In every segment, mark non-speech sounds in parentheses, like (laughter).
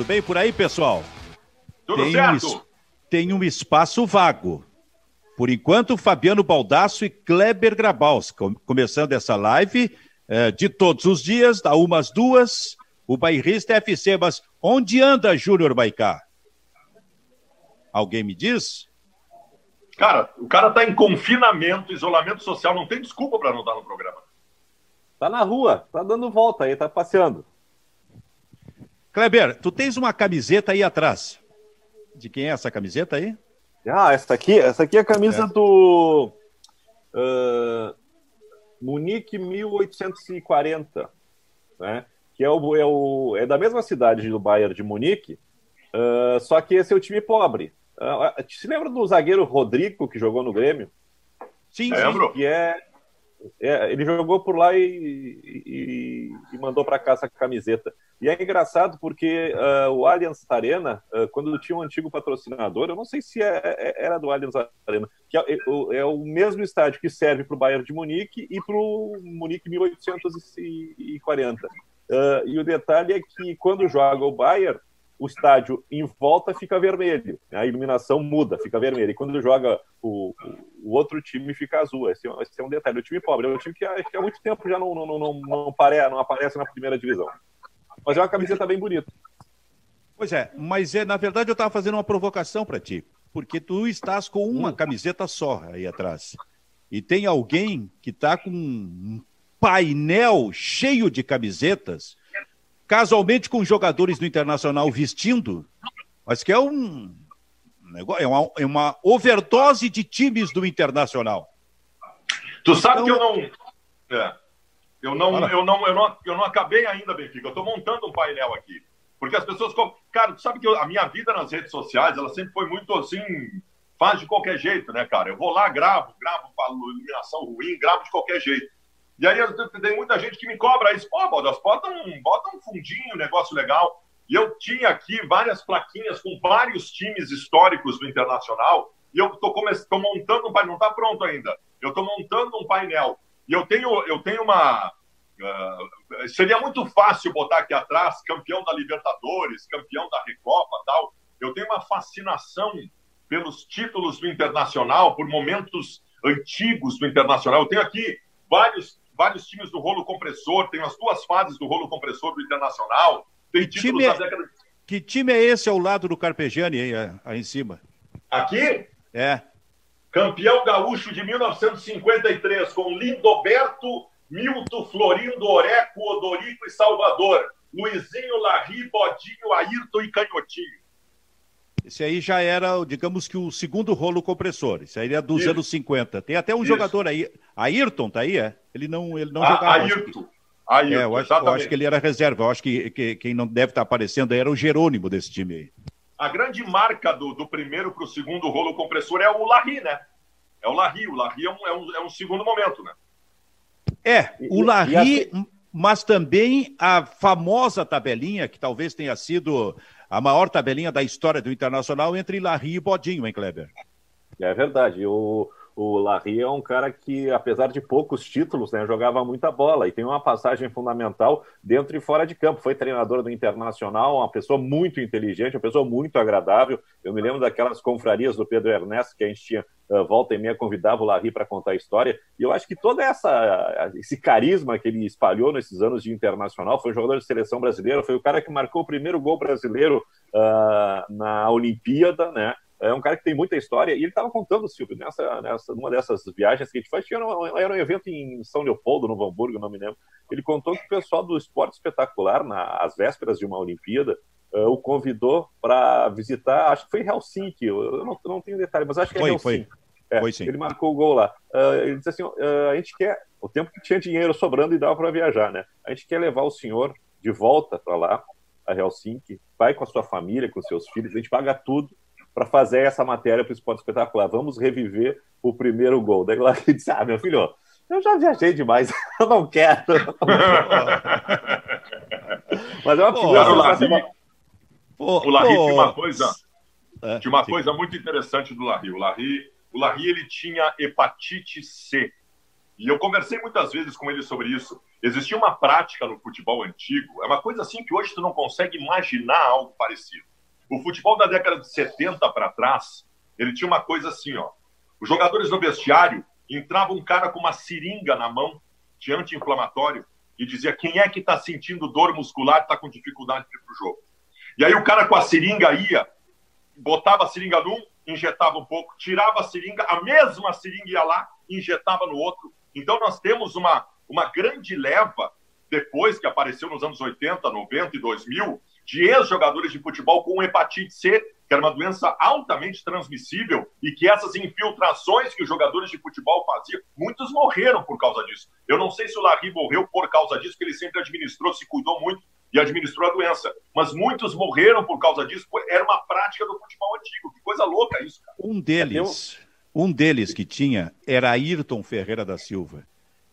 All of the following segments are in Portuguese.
Tudo bem por aí, pessoal? Tudo tem certo? Um, tem um espaço vago. Por enquanto, Fabiano Baldasso e Kleber Grabaus, com, começando essa live eh, de todos os dias, da umas duas, o bairrista FC. Mas onde anda Júnior Baicá? Alguém me diz? Cara, o cara tá em confinamento, isolamento social, não tem desculpa para não estar no programa. Tá na rua, tá dando volta aí, tá passeando. Kleber, tu tens uma camiseta aí atrás. De quem é essa camiseta aí? Ah, essa aqui, essa aqui é a camisa é. do uh, Munique 1840, né? Que é, o, é, o, é da mesma cidade do Bayern de Munique, uh, só que esse é o time pobre. Uh, se lembra do zagueiro Rodrigo que jogou no Grêmio? Sim, Lembro. sim. Que é, é, ele jogou por lá e, e, e mandou para cá essa camiseta. E é engraçado porque uh, o Allianz Arena, uh, quando tinha um antigo patrocinador, eu não sei se é, é, era do Allianz Arena, que é, é o mesmo estádio que serve para o Bayern de Munique e para o Munique 1840. Uh, e o detalhe é que quando joga o Bayern, o estádio em volta fica vermelho, a iluminação muda, fica vermelho. E quando joga o, o outro time, fica azul. Esse, esse, é um detalhe. O time pobre é um time que, que há muito tempo já não, não, não, não, aparece, não aparece na primeira divisão. Mas é uma camiseta bem bonita. Pois é, mas é, na verdade eu estava fazendo uma provocação para ti, porque tu estás com uma camiseta só aí atrás. E tem alguém que está com um painel cheio de camisetas casualmente com jogadores do Internacional vestindo, mas que é um é uma, é uma overdose de times do Internacional. Tu sabe então... que eu não, é, eu não, eu não, eu não, eu não acabei ainda, Benfica. Eu estou montando um painel aqui, porque as pessoas, cara, tu sabe que eu, a minha vida nas redes sociais, ela sempre foi muito assim, faz de qualquer jeito, né, cara? Eu vou lá, gravo, gravo, falo iluminação ruim, gravo de qualquer jeito. E aí tem muita gente que me cobra isso. Pô, Baldas, bota um, bota um fundinho, negócio legal. E eu tinha aqui várias plaquinhas com vários times históricos do Internacional. E eu estou montando um painel, não está pronto ainda. Eu estou montando um painel. E eu tenho, eu tenho uma. Uh, seria muito fácil botar aqui atrás campeão da Libertadores, campeão da Recopa tal. Eu tenho uma fascinação pelos títulos do Internacional, por momentos antigos do Internacional. Eu tenho aqui vários vários times do rolo compressor, tem as duas fases do rolo compressor do Internacional, tem que títulos time da é, década Que time é esse ao lado do Carpegiani aí, aí em cima? Aqui? É. Campeão gaúcho de 1953, com Lindoberto, Milton, Florindo, Oreco, Odorico e Salvador. Luizinho, Larry, Bodinho, Ayrton e Canhotinho. Esse aí já era, digamos que o segundo rolo compressor. Esse aí é dos Isso. anos 50. Tem até um Isso. jogador aí. Ayrton tá aí, é? Ele não, ele não A- jogava. acho Ayrton. Ayrton, É, eu acho, eu acho que ele era reserva. Eu acho que, que quem não deve estar aparecendo aí era o Jerônimo desse time aí. A grande marca do, do primeiro para o segundo rolo compressor é o Larry, né? É o Larry. O Larry é um, é um, é um segundo momento, né? É, o Larry, e assim- mas também a famosa tabelinha, que talvez tenha sido a maior tabelinha da história do Internacional entre Larry e Bodinho, hein, Kleber? É verdade. O, o Larry é um cara que, apesar de poucos títulos, né, jogava muita bola e tem uma passagem fundamental dentro e fora de campo. Foi treinador do Internacional, uma pessoa muito inteligente, uma pessoa muito agradável. Eu me lembro daquelas confrarias do Pedro Ernesto que a gente tinha uh, volta e meia convidava o Larry para contar a história. E eu acho que todo essa, esse carisma que ele espalhou nesses anos de internacional, foi um jogador de seleção brasileira, foi o cara que marcou o primeiro gol brasileiro uh, na Olimpíada, né? É um cara que tem muita história e ele estava contando, Silvio, nessa, nessa, numa dessas viagens que a gente faz, era um, era um evento em São Leopoldo, no Hamburgo, não me lembro. Ele contou que o pessoal do esporte espetacular, nas vésperas de uma Olimpíada, uh, o convidou para visitar, acho que foi Helsinki, eu não, não tenho detalhe, mas acho que é Foi, Helsinki. foi. É, Foi sim. Ele marcou o gol lá. Uh, ele disse assim: uh, a gente quer, o tempo que tinha dinheiro sobrando e dava para viajar, né? A gente quer levar o senhor de volta para lá, a Helsinki, vai com a sua família, com seus filhos, a gente paga tudo para fazer essa matéria para o esporte espetacular. Vamos reviver o primeiro gol. Daí lá ele disse: Ah, meu filho, eu já viajei demais, (laughs) eu não quero. (laughs) Mas é uma Pô, figura Larry- sensacional. Pô, O Larry pô, tinha uma coisa, é, tinha uma sim. coisa muito interessante do Larry. O Larry, o Larry ele tinha hepatite C. E eu conversei muitas vezes com ele sobre isso. Existia uma prática no futebol antigo, é uma coisa assim que hoje tu não consegue imaginar algo parecido. O futebol da década de 70 para trás, ele tinha uma coisa assim, ó. Os jogadores no vestiário entrava um cara com uma seringa na mão de anti-inflamatório e dizia quem é que está sentindo dor muscular, está com dificuldade de ir para o jogo. E aí o cara com a seringa ia, botava a seringa num, injetava um pouco, tirava a seringa, a mesma seringa ia lá, injetava no outro. Então nós temos uma, uma grande leva, depois que apareceu nos anos 80, 90 e 2000, de ex-jogadores de futebol com hepatite C, que era uma doença altamente transmissível e que essas infiltrações que os jogadores de futebol faziam, muitos morreram por causa disso. Eu não sei se o Larry morreu por causa disso, porque ele sempre administrou, se cuidou muito e administrou a doença. Mas muitos morreram por causa disso, era uma prática do futebol antigo. Que coisa louca isso, cara. Um deles, um deles que tinha era Ayrton Ferreira da Silva,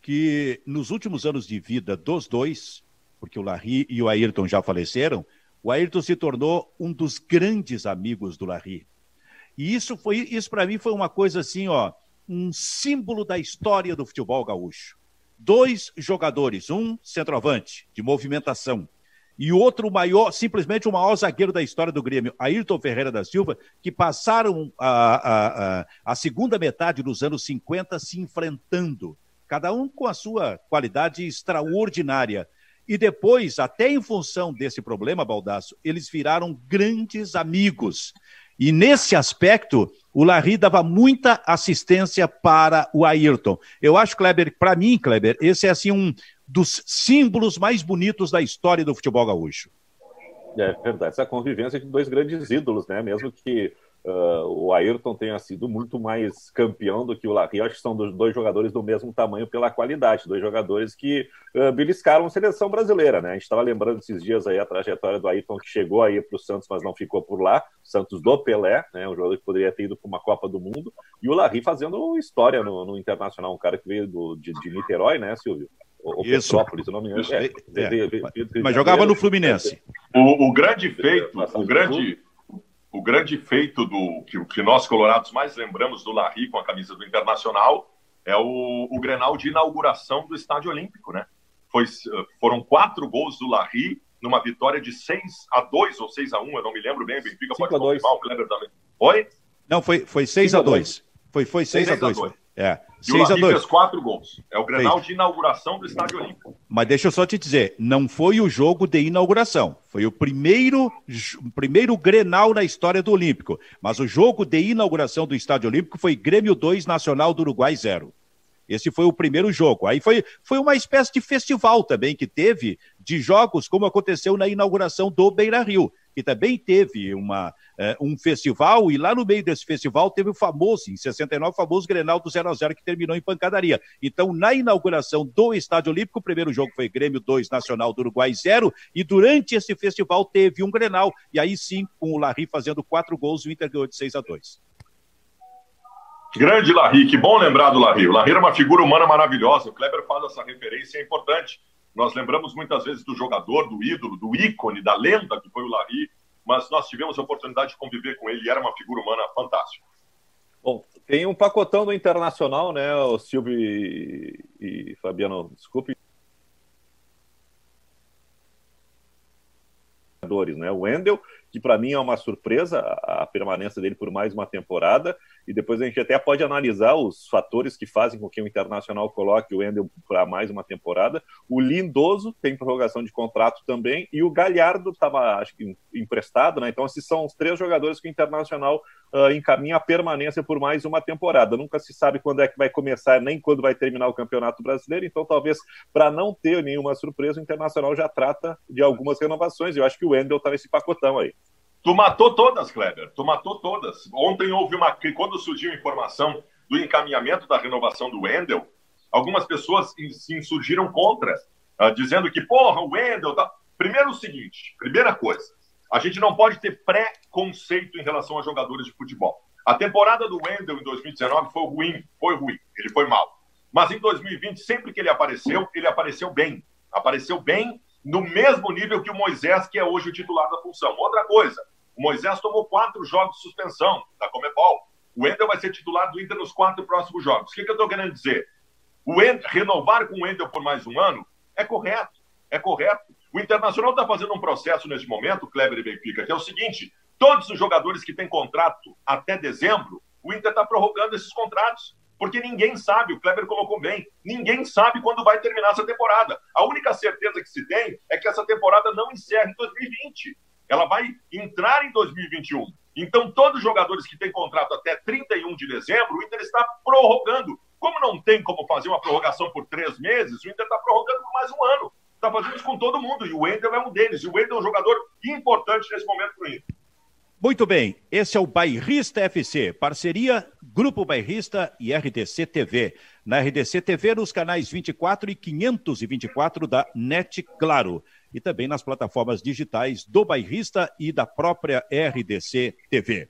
que nos últimos anos de vida dos dois, porque o Larry e o Ayrton já faleceram, o Ayrton se tornou um dos grandes amigos do Larry. E isso foi, isso para mim foi uma coisa assim, ó, um símbolo da história do futebol gaúcho. Dois jogadores, um centroavante de movimentação e outro maior, simplesmente o maior zagueiro da história do Grêmio, Ayrton Ferreira da Silva, que passaram a, a, a, a segunda metade dos anos 50 se enfrentando, cada um com a sua qualidade extraordinária. E depois, até em função desse problema, Baldasso, eles viraram grandes amigos. E nesse aspecto, o Larry dava muita assistência para o Ayrton. Eu acho, Kleber, para mim, Kleber, esse é assim um dos símbolos mais bonitos da história do futebol gaúcho. É verdade, essa convivência de dois grandes ídolos, né? Mesmo que uh, o Ayrton tenha sido muito mais campeão do que o Larry. Acho que são dois jogadores do mesmo tamanho pela qualidade, dois jogadores que uh, beliscaram a seleção brasileira, né? A gente estava lembrando esses dias aí a trajetória do Ayrton que chegou aí para o Santos, mas não ficou por lá. Santos do Pelé, né? Um jogador que poderia ter ido para uma Copa do Mundo. E o Larry fazendo história no, no Internacional, um cara que veio do, de, de Niterói, né, Silvio? O Isso. Petrópolis, não me engano. É, é. Mas jogava no Fluminense. O, o grande feito, o grande, o grande feito do que, que nós colorados mais lembramos do Larry com a camisa do Internacional é o, o Grenal de inauguração do Estádio Olímpico, né? Foi, foram quatro gols do Larry numa vitória de 6 a 2 ou 6 a 1, eu não me lembro bem, Benfica pode confirmar, o Kleber também. Oi? Não, foi, foi 6 a 2. Foi, foi 6 a 2. É. E o Larry fez quatro gols. É o Grenal de inauguração do Estádio Olímpico. Mas deixa eu só te dizer, não foi o jogo de inauguração. Foi o primeiro, primeiro Grenal na história do Olímpico. Mas o jogo de inauguração do Estádio Olímpico foi Grêmio 2, Nacional do Uruguai 0. Esse foi o primeiro jogo. Aí foi, foi uma espécie de festival também que teve de jogos, como aconteceu na inauguração do Beira Rio que também teve uma, uh, um festival, e lá no meio desse festival teve o famoso, em 69, o famoso Grenal do 0 a 0 que terminou em pancadaria. Então, na inauguração do Estádio Olímpico, o primeiro jogo foi Grêmio 2, Nacional do Uruguai 0, e durante esse festival teve um Grenal, e aí sim, com o Larry fazendo quatro gols, o Inter ganhou de 6 a 2. Grande Larry, que bom lembrar do Larry. O Larry era uma figura humana maravilhosa, o Kleber faz essa referência, é importante nós lembramos muitas vezes do jogador, do ídolo, do ícone, da lenda que foi o Larry, mas nós tivemos a oportunidade de conviver com ele e era uma figura humana fantástica. Bom, tem um pacotão do Internacional, né, o Silvio e, e Fabiano, desculpe. Né? O Wendel, que para mim é uma surpresa a permanência dele por mais uma temporada, e depois a gente até pode analisar os fatores que fazem com que o Internacional coloque o Wendel para mais uma temporada. O Lindoso tem prorrogação de contrato também, e o Galhardo estava, acho que, emprestado, né? Então, esses são os três jogadores que o Internacional uh, encaminha a permanência por mais uma temporada. Nunca se sabe quando é que vai começar, nem quando vai terminar o Campeonato Brasileiro, então talvez para não ter nenhuma surpresa, o Internacional já trata de algumas renovações. Eu acho que o Wendel está nesse pacotão aí. Tu matou todas, Kleber. Tu matou todas. Ontem houve uma. Quando surgiu a informação do encaminhamento da renovação do Wendel, algumas pessoas se insurgiram contra, uh, dizendo que, porra, o Wendel. Tá... Primeiro, o seguinte: primeira coisa, a gente não pode ter pré-conceito em relação a jogadores de futebol. A temporada do Wendel em 2019 foi ruim, foi ruim, ele foi mal. Mas em 2020, sempre que ele apareceu, ele apareceu bem. Apareceu bem no mesmo nível que o Moisés, que é hoje o titular da função. Outra coisa, o Moisés tomou quatro jogos de suspensão da Comebol. O Wendel vai ser titular do Inter nos quatro próximos jogos. O que, que eu estou querendo dizer? o Ender, renovar com o Wendel por mais um ano é correto, é correto. O Internacional está fazendo um processo nesse momento, Kleber e Benfica, que é o seguinte: todos os jogadores que têm contrato até dezembro, o Inter está prorrogando esses contratos. Porque ninguém sabe, o Kleber colocou bem, ninguém sabe quando vai terminar essa temporada. A única certeza que se tem é que essa temporada não encerra em 2020. Ela vai entrar em 2021. Então, todos os jogadores que têm contrato até 31 de dezembro, o Inter está prorrogando. Como não tem como fazer uma prorrogação por três meses, o Inter está prorrogando por mais um ano. Está fazendo isso com todo mundo. E o Wendel é um deles. E o Wendel é um jogador importante nesse momento para o Inter. Muito bem, esse é o Bairrista FC, parceria Grupo Bairrista e RDC TV. Na RDC TV, nos canais 24 e 524 da NET Claro. E também nas plataformas digitais do Bairrista e da própria RDC TV.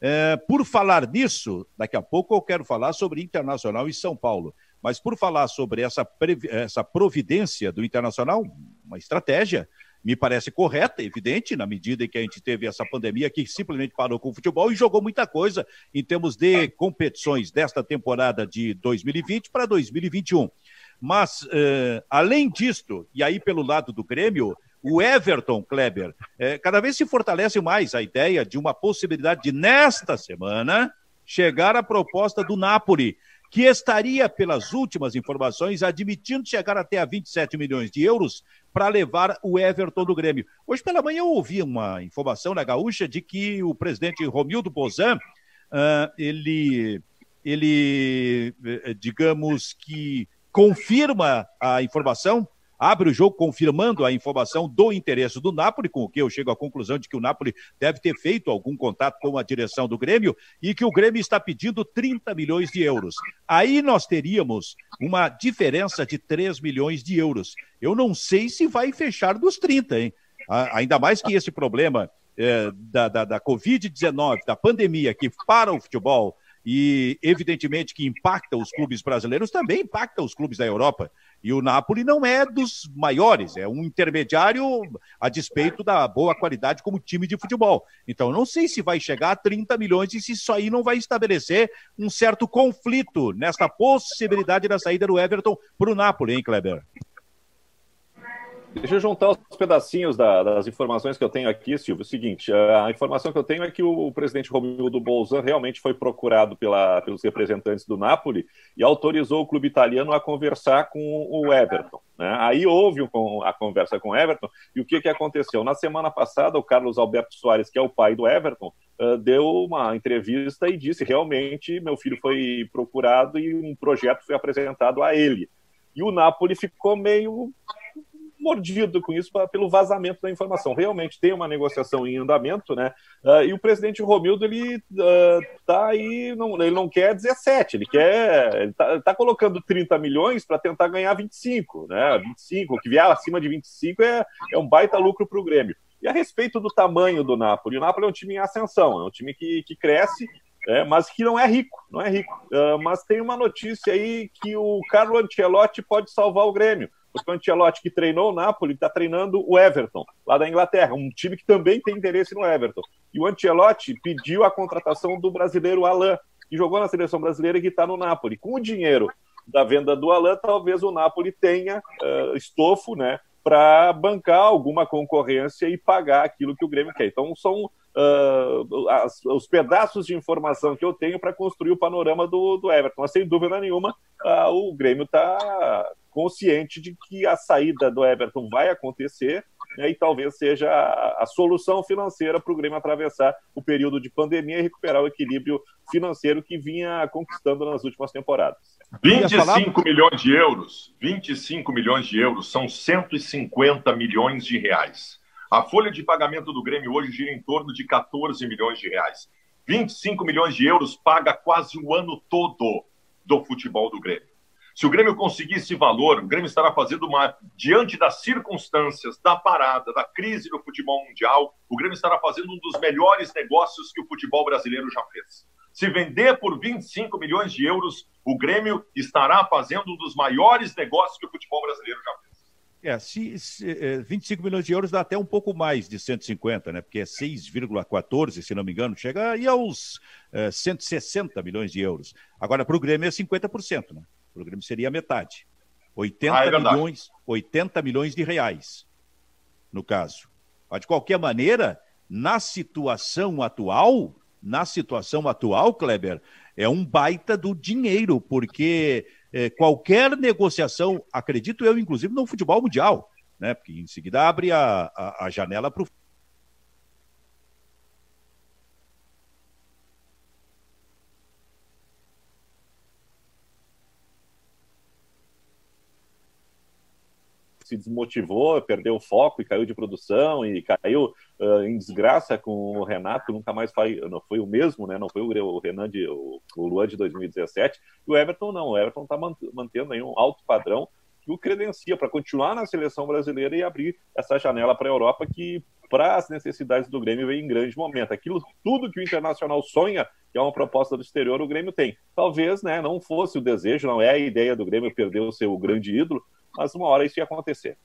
É, por falar nisso, daqui a pouco eu quero falar sobre Internacional e São Paulo. Mas por falar sobre essa, essa providência do Internacional, uma estratégia, me parece correta, evidente, na medida em que a gente teve essa pandemia que simplesmente parou com o futebol e jogou muita coisa em termos de competições desta temporada de 2020 para 2021. Mas, uh, além disto, e aí pelo lado do Grêmio, o Everton Kleber, eh, cada vez se fortalece mais a ideia de uma possibilidade de, nesta semana, chegar a proposta do Napoli que estaria, pelas últimas informações, admitindo chegar até a 27 milhões de euros para levar o Everton do Grêmio. Hoje pela manhã eu ouvi uma informação na Gaúcha de que o presidente Romildo Bozan, uh, ele, ele, eh, digamos que confirma a informação abre o jogo confirmando a informação do interesse do Napoli, com o que eu chego à conclusão de que o Napoli deve ter feito algum contato com a direção do Grêmio e que o Grêmio está pedindo 30 milhões de euros. Aí nós teríamos uma diferença de 3 milhões de euros. Eu não sei se vai fechar dos 30, hein? Ainda mais que esse problema é, da, da, da Covid-19, da pandemia que para o futebol e evidentemente que impacta os clubes brasileiros, também impacta os clubes da Europa. E o Napoli não é dos maiores, é um intermediário a despeito da boa qualidade como time de futebol. Então, não sei se vai chegar a 30 milhões e se isso aí não vai estabelecer um certo conflito nesta possibilidade da saída do Everton para o Napoli, hein, Kleber? Deixa eu juntar os pedacinhos da, das informações que eu tenho aqui, Silvio. O seguinte, a informação que eu tenho é que o presidente Romildo Bolzan realmente foi procurado pela, pelos representantes do Napoli e autorizou o clube italiano a conversar com o Everton. Né? Aí houve a conversa com o Everton e o que, que aconteceu? Na semana passada, o Carlos Alberto Soares, que é o pai do Everton, uh, deu uma entrevista e disse realmente meu filho foi procurado e um projeto foi apresentado a ele. E o Napoli ficou meio mordido com isso pra, pelo vazamento da informação. Realmente tem uma negociação em andamento, né? Uh, e o presidente Romildo, ele uh, tá aí, não, ele não quer 17, ele quer. Ele tá, tá colocando 30 milhões para tentar ganhar 25, né? 25, o que vier acima de 25 é, é um baita lucro para o Grêmio. E a respeito do tamanho do Napoli, o Napoli é um time em ascensão, é um time que, que cresce, é, mas que não é rico, não é rico. Uh, mas tem uma notícia aí que o Carlo Ancelotti pode salvar o Grêmio porque o Ancelotti, que treinou o Napoli, está treinando o Everton, lá da Inglaterra, um time que também tem interesse no Everton. E o Ancelotti pediu a contratação do brasileiro Alain, que jogou na seleção brasileira e que está no Napoli. Com o dinheiro da venda do Alain, talvez o Napoli tenha uh, estofo, né, para bancar alguma concorrência e pagar aquilo que o Grêmio quer. Então, são uh, as, os pedaços de informação que eu tenho para construir o panorama do, do Everton. Mas, sem dúvida nenhuma, uh, o Grêmio está consciente de que a saída do Everton vai acontecer né, e talvez seja a, a solução financeira para o Grêmio atravessar o período de pandemia e recuperar o equilíbrio financeiro que vinha conquistando nas últimas temporadas. 25 milhões de euros, 25 milhões de euros são 150 milhões de reais. A folha de pagamento do Grêmio hoje gira em torno de 14 milhões de reais. 25 milhões de euros paga quase o ano todo do futebol do Grêmio. Se o Grêmio conseguir esse valor, o Grêmio estará fazendo uma. Diante das circunstâncias, da parada, da crise do futebol mundial, o Grêmio estará fazendo um dos melhores negócios que o futebol brasileiro já fez. Se vender por 25 milhões de euros, o Grêmio estará fazendo um dos maiores negócios que o futebol brasileiro já fez. É, se, se, é, 25 milhões de euros dá até um pouco mais de 150, né? Porque é 6,14, se não me engano, chega aí aos é, 160 milhões de euros. Agora, para o Grêmio é 50%, né? O Grêmio seria metade. 80 ah, é milhões, 80 milhões de reais, no caso. Mas, de qualquer maneira, na situação atual, na situação atual, Kleber, é um baita do dinheiro, porque é, qualquer negociação, acredito eu, inclusive no futebol mundial, né? Porque em seguida abre a, a, a janela para o se desmotivou, perdeu o foco e caiu de produção e caiu uh, em desgraça com o Renato, nunca mais foi, não foi o mesmo, né? Não foi o, Renan de o, o Luan de 2017. E o Everton não, o Everton está mantendo aí um alto padrão que o credencia para continuar na seleção brasileira e abrir essa janela para a Europa que para as necessidades do Grêmio vem em grande momento. Aquilo tudo que o Internacional sonha, que é uma proposta do exterior, o Grêmio tem. Talvez, né, não fosse o desejo, não é a ideia do Grêmio perder o seu grande ídolo, mas uma hora isso ia acontecer.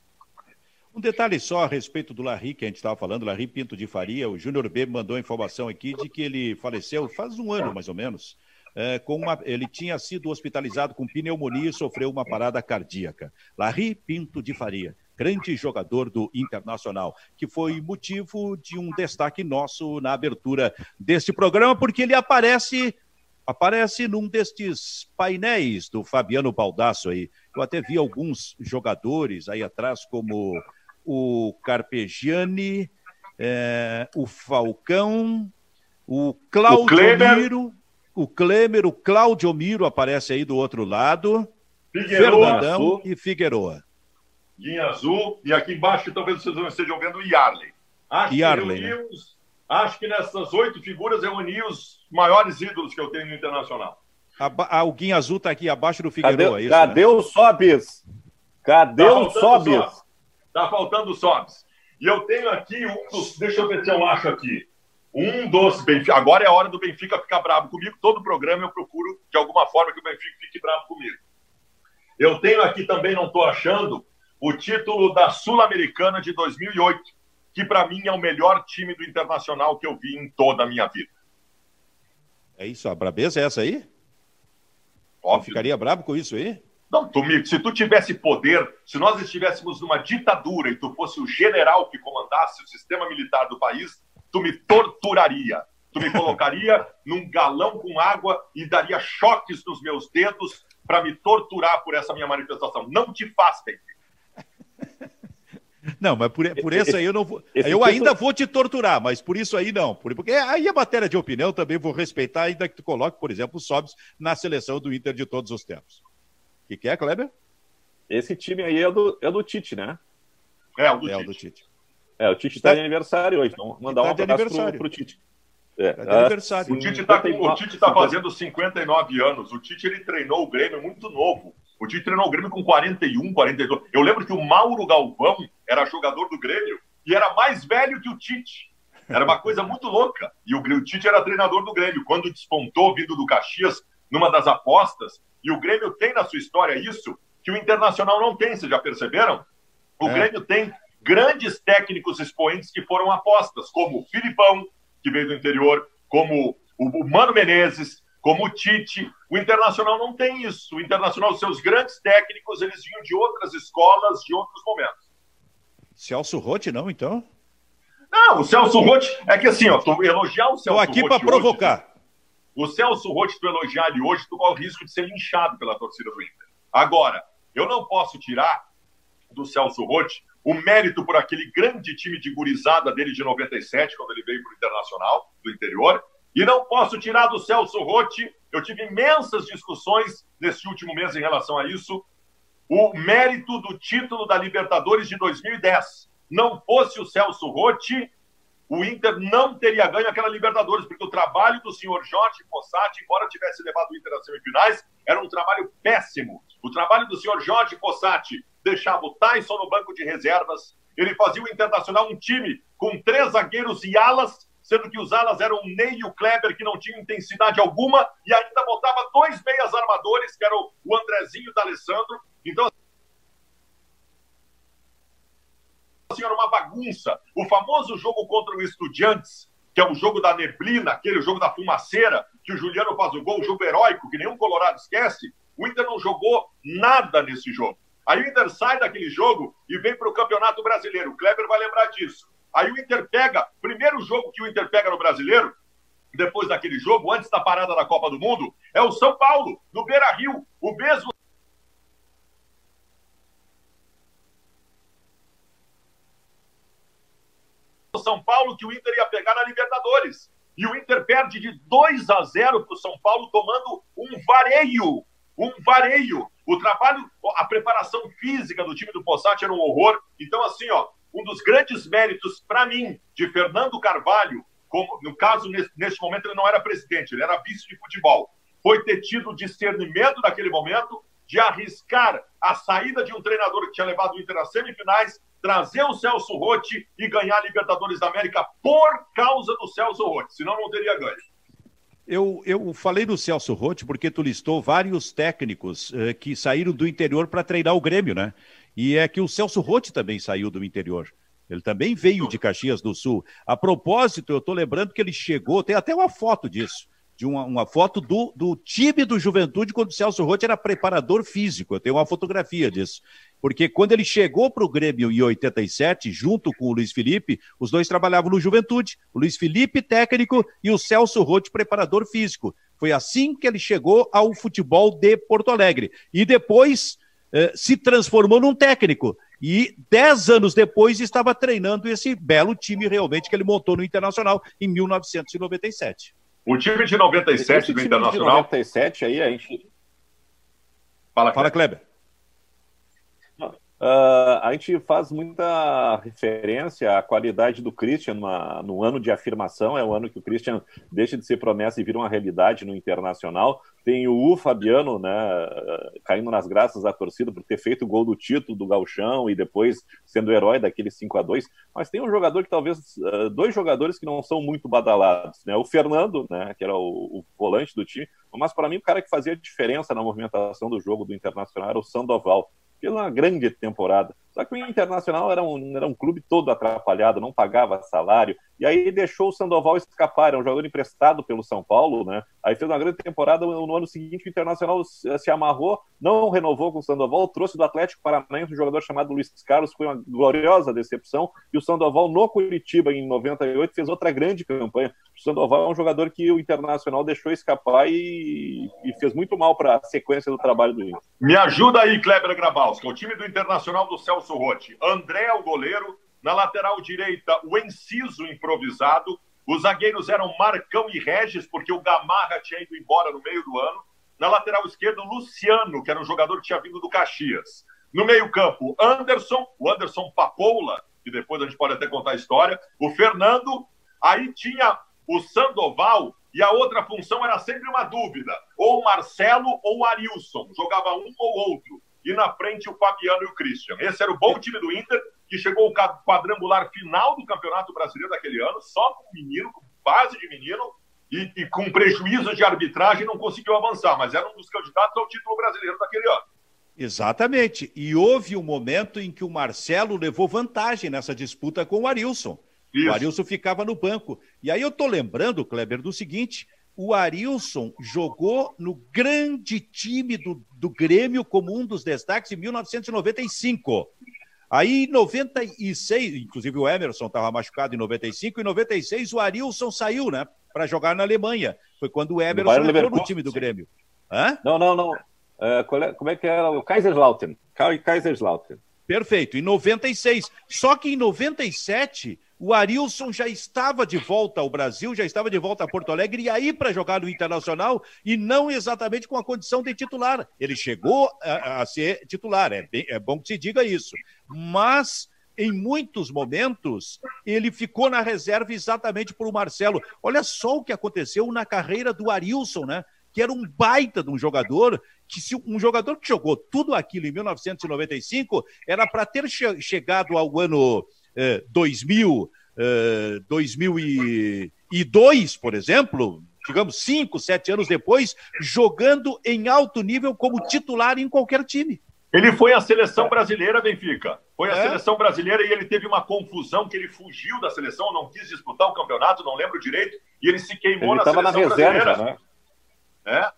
Um detalhe só a respeito do Larry, que a gente estava falando, Larry Pinto de Faria, o Júnior B mandou informação aqui de que ele faleceu faz um ano, mais ou menos. É, com uma, ele tinha sido hospitalizado com pneumonia e sofreu uma parada cardíaca. Larry Pinto de Faria, grande jogador do Internacional, que foi motivo de um destaque nosso na abertura deste programa, porque ele aparece aparece num destes painéis do Fabiano Baldasso aí. Eu até vi alguns jogadores aí atrás, como o Carpegiani, é, o Falcão, o Claudio o Miro, o Klemer, o Claudio Miro aparece aí do outro lado, Figueroa, Fernandão Azul, e Figueroa. Guinha Azul, e aqui embaixo talvez vocês estejam vendo o Yarley. Acho Yarley, que né? acho que nessas oito figuras eu uni os maiores ídolos que eu tenho no Internacional. A, o Guinha Azul está aqui abaixo do Figueiredo, cadê, é isso? Cadê né? o Sobis? Cadê tá o Sobis? Está faltando o Sobis. E eu tenho aqui um dos. Deixa eu ver se eu acho aqui. Um dos Benfica. Agora é a hora do Benfica ficar bravo comigo. Todo programa eu procuro, de alguma forma, que o Benfica fique bravo comigo. Eu tenho aqui também, não estou achando, o título da Sul-Americana de 2008, que para mim é o melhor time do Internacional que eu vi em toda a minha vida. É isso, a brabeza é essa aí? Óbvio. Ficaria bravo com isso aí? Não, tu, se tu tivesse poder, se nós estivéssemos numa ditadura e tu fosse o general que comandasse o sistema militar do país, tu me torturaria. Tu me (laughs) colocaria num galão com água e daria choques nos meus dedos para me torturar por essa minha manifestação. Não te faz, Benfica. Não, mas por, por isso aí eu não vou. (laughs) Esse eu ainda vou te torturar, mas por isso aí não. Porque aí a matéria de opinião também vou respeitar, ainda que tu coloque, por exemplo, o Sobs na seleção do Inter de todos os tempos. O que, que é, Kleber? Esse time aí é do, é do Tite, né? É, o do, é, Tite. O do Tite. É, o Tite está tá de aniversário hoje, então mandar tá um abraço pro, pro Tite. É, tá de aniversário. O Tite está tá fazendo 59 anos. O Tite ele treinou o Grêmio muito novo. O Tite treinou o Grêmio com 41, 42. Eu lembro que o Mauro Galvão era jogador do Grêmio e era mais velho que o Tite. Era uma coisa muito louca. E o, Tite era treinador do Grêmio. Quando despontou vindo do Caxias, numa das apostas, e o Grêmio tem na sua história isso, que o Internacional não tem, vocês já perceberam? O é. Grêmio tem grandes técnicos expoentes que foram apostas, como o Filipão, que veio do interior, como o Mano Menezes, como o Tite. O Internacional não tem isso. O Internacional, seus grandes técnicos, eles vinham de outras escolas, de outros momentos. Celso Rotti, não, então? Não, o Celso Rotti, é que assim, ó, tu elogiar o Celso Estou aqui para provocar. Hoje, o Celso Rotti, tu elogiar ele hoje, tu corre o risco de ser linchado pela torcida do Inter. Agora, eu não posso tirar do Celso Rotti o mérito por aquele grande time de gurizada dele de 97, quando ele veio para o Internacional, do interior, e não posso tirar do Celso Rotti, eu tive imensas discussões nesse último mês em relação a isso, o mérito do título da Libertadores de 2010. Não fosse o Celso Rotti, o Inter não teria ganho aquela Libertadores, porque o trabalho do senhor Jorge Fossati, embora tivesse levado o Inter às semifinais, era um trabalho péssimo. O trabalho do senhor Jorge Fossati deixava o Tyson no banco de reservas, ele fazia o Internacional um time com três zagueiros e alas sendo que os alas eram o Ney e o Kleber, que não tinham intensidade alguma, e ainda botava dois meias armadores, que eram o Andrezinho e o D'Alessandro. Então, assim, era uma bagunça. O famoso jogo contra o Estudiantes, que é o jogo da neblina, aquele jogo da fumaceira, que o Juliano faz o gol, o jogo heróico, que nenhum Colorado esquece, O Inter não jogou nada nesse jogo. Aí o Inter sai daquele jogo e vem para o Campeonato Brasileiro. O Kleber vai lembrar disso. Aí o Inter pega, primeiro jogo que o Inter pega no Brasileiro, depois daquele jogo, antes da parada da Copa do Mundo, é o São Paulo, no Beira Rio. O mesmo São Paulo que o Inter ia pegar na Libertadores. E o Inter perde de 2 a 0 para o São Paulo, tomando um vareio. Um vareio. O trabalho, a preparação física do time do Possat era um horror. Então, assim, ó, um dos grandes méritos para mim de Fernando Carvalho, como no caso, nesse momento, ele não era presidente, ele era vice de futebol, foi ter tido o discernimento naquele momento de arriscar a saída de um treinador que tinha levado o Inter às semifinais trazer o Celso Rotti e ganhar a Libertadores da América por causa do Celso Rotti, senão não teria ganho. Eu, eu falei do Celso Rotti porque tu listou vários técnicos eh, que saíram do interior para treinar o Grêmio, né? E é que o Celso Rotti também saiu do interior. Ele também veio de Caxias do Sul. A propósito, eu estou lembrando que ele chegou, tem até uma foto disso de uma, uma foto do, do, time do Juventude quando o Celso Rotti era preparador físico. Eu tenho uma fotografia disso. Porque quando ele chegou para o Grêmio em 87, junto com o Luiz Felipe, os dois trabalhavam no Juventude. O Luiz Felipe, técnico, e o Celso Rotti, preparador físico. Foi assim que ele chegou ao futebol de Porto Alegre. E depois se transformou num técnico. E dez anos depois estava treinando esse belo time realmente que ele montou no Internacional em 1997. O time de 97 Esse do time Internacional. De 97 aí a gente. Fala, Kleber. Fala, Kleber. Uh, a gente faz muita referência à qualidade do Christian numa, no ano de afirmação, é o ano que o Christian deixa de ser promessa e vira uma realidade no Internacional. Tem o U Fabiano, né, caindo nas graças da torcida por ter feito o gol do título do Galchão e depois sendo o herói daquele 5 a 2 Mas tem um jogador que talvez, uh, dois jogadores que não são muito badalados, né, o Fernando, né, que era o, o volante do time, mas para mim o cara que fazia diferença na movimentação do jogo do Internacional era o Sandoval pela grande temporada. Só que o Internacional era um, era um clube todo atrapalhado, não pagava salário, e aí deixou o Sandoval escapar, era um jogador emprestado pelo São Paulo, né? Aí fez uma grande temporada, no ano seguinte o Internacional se amarrou, não renovou com o Sandoval, trouxe do Atlético Paranaense um jogador chamado Luiz Carlos, foi uma gloriosa decepção, e o Sandoval no Curitiba em 98 fez outra grande campanha. O Sandoval é um jogador que o Internacional deixou escapar e, e fez muito mal para a sequência do trabalho do Inter. Me ajuda aí, Kleber Grabalska, o time do Internacional do Celso Rotti. André, o goleiro, na lateral direita, o Enciso improvisado. Os zagueiros eram Marcão e Regis, porque o Gamarra tinha ido embora no meio do ano. Na lateral esquerda, Luciano, que era um jogador que tinha vindo do Caxias. No meio-campo, Anderson, o Anderson Papoula, que depois a gente pode até contar a história. O Fernando. Aí tinha o Sandoval, e a outra função era sempre uma dúvida: ou Marcelo ou Arilson. Jogava um ou outro. E na frente o Fabiano e o Christian. Esse era o bom time do Inter, que chegou ao quadrangular final do Campeonato Brasileiro daquele ano, só com menino, com base de menino, e, e, com prejuízo de arbitragem não conseguiu avançar, mas era um dos candidatos ao título brasileiro daquele ano. Exatamente. E houve um momento em que o Marcelo levou vantagem nessa disputa com o Arilson. Isso. O Arilson ficava no banco. E aí eu tô lembrando, Kleber, do seguinte: o Arilson jogou no grande time do, do Grêmio como um dos destaques em 1995. Aí, em 96, inclusive o Emerson estava machucado em 95, em 96 o Arilson saiu, né, para jogar na Alemanha. Foi quando o Emerson entrou no time do Grêmio. Hã? Não, não, não. Uh, como é que era? O Kaiserslautern. Kaiserslautern. Perfeito, em 96. Só que em 97 o Arilson já estava de volta ao Brasil, já estava de volta a Porto Alegre e aí para jogar no Internacional e não exatamente com a condição de titular. Ele chegou a, a ser titular, é, bem, é bom que se diga isso. Mas em muitos momentos, ele ficou na reserva exatamente por o Marcelo. Olha só o que aconteceu na carreira do Arilson, né? Que era um baita de um jogador, que se um jogador que jogou tudo aquilo em 1995 era para ter che chegado ao ano 2000, eh, 2002, eh, por exemplo, digamos, cinco, sete anos depois, jogando em alto nível como titular em qualquer time. Ele foi à seleção brasileira, Benfica. Foi à é? seleção brasileira e ele teve uma confusão que ele fugiu da seleção, não quis disputar o campeonato, não lembro direito, e ele se queimou ele na seleção na reserva, brasileira. Né? É.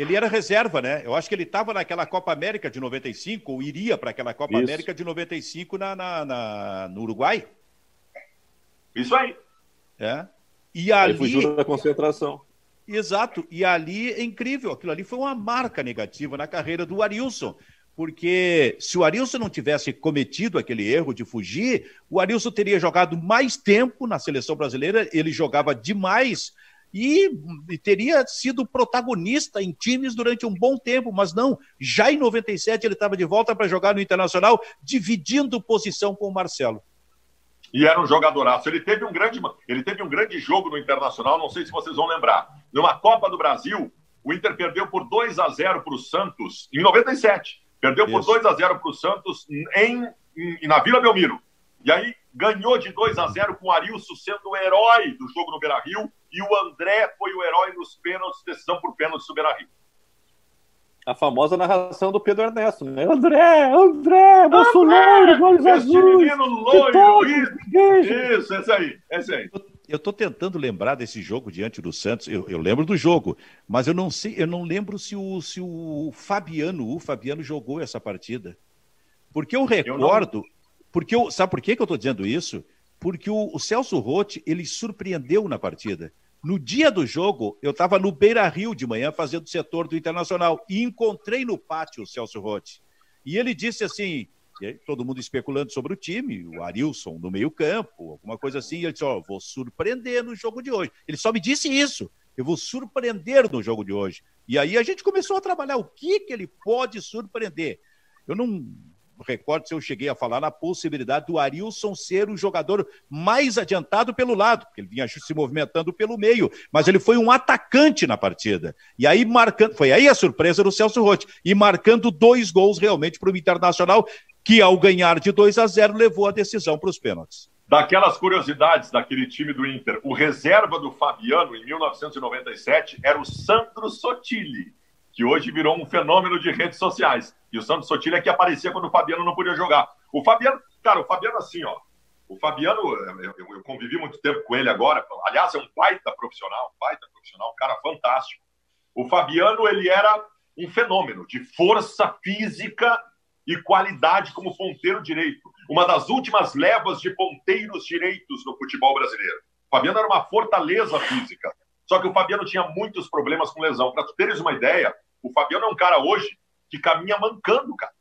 ele era reserva, né? Eu acho que ele estava naquela Copa América de 95, ou iria para aquela Copa Isso. América de 95 na, na, na, no Uruguai. Isso aí. É. E ali. Ele fugiu da concentração. Exato. E ali é incrível. Aquilo ali foi uma marca negativa na carreira do Arilson. Porque se o Arilson não tivesse cometido aquele erro de fugir, o Arilson teria jogado mais tempo na seleção brasileira, ele jogava demais e, e, teria sido protagonista em times durante um bom tempo, mas não, já em 97 ele estava de volta para jogar no Internacional, dividindo posição com o Marcelo. E era um jogadoraço. Ele teve um grande, ele teve um grande jogo no Internacional, não sei se vocês vão lembrar. Numa Copa do Brasil, o Inter perdeu por 2 a 0 para o Santos em 97. Perdeu Isso. por 2 a 0 para o Santos em, em, na Vila Belmiro. E aí ganhou de 2 a 0 com o Arilson sendo o herói do jogo no Beira-Rio e o André foi o herói nos pênaltis, decisão por pênaltis do Beira-Rio. A famosa narração do Pedro Ernesto, né? André, André, loiro, olhos azuis. Menino loiro, isso, isso, esse aí, esse aí. Eu estou tentando lembrar desse jogo diante do Santos. Eu, eu, lembro do jogo, mas eu não sei, eu não lembro se o, se o Fabiano, o Fabiano jogou essa partida. Porque eu recordo, eu porque eu, sabe por que, eu estou dizendo isso? Porque o, o Celso Rotti, ele surpreendeu na partida. No dia do jogo, eu estava no Beira Rio de manhã fazendo o setor do Internacional e encontrei no pátio o Celso Rotti. E ele disse assim: todo mundo especulando sobre o time, o Arilson no meio-campo, alguma coisa assim. E ele disse: Ó, oh, vou surpreender no jogo de hoje. Ele só me disse isso. Eu vou surpreender no jogo de hoje. E aí a gente começou a trabalhar o que, que ele pode surpreender. Eu não recordo se eu cheguei a falar na possibilidade do Arilson ser o jogador mais adiantado pelo lado, porque ele vinha se movimentando pelo meio, mas ele foi um atacante na partida. E aí marcando, foi aí a surpresa do Celso Rotti, e marcando dois gols realmente para o Internacional, que ao ganhar de 2 a 0 levou a decisão para os pênaltis. Daquelas curiosidades daquele time do Inter, o reserva do Fabiano em 1997 era o Sandro Sotili que hoje virou um fenômeno de redes sociais. E o Santos Sotile é que aparecia quando o Fabiano não podia jogar. O Fabiano, cara, o Fabiano assim, ó. O Fabiano, eu, eu convivi muito tempo com ele agora. Aliás, é um baita profissional, baita profissional, um cara fantástico. O Fabiano, ele era um fenômeno de força física e qualidade como ponteiro direito. Uma das últimas levas de ponteiros direitos no futebol brasileiro. O Fabiano era uma fortaleza física. Só que o Fabiano tinha muitos problemas com lesão. Para tu teres uma ideia, o Fabiano é um cara hoje que caminha mancando, cara.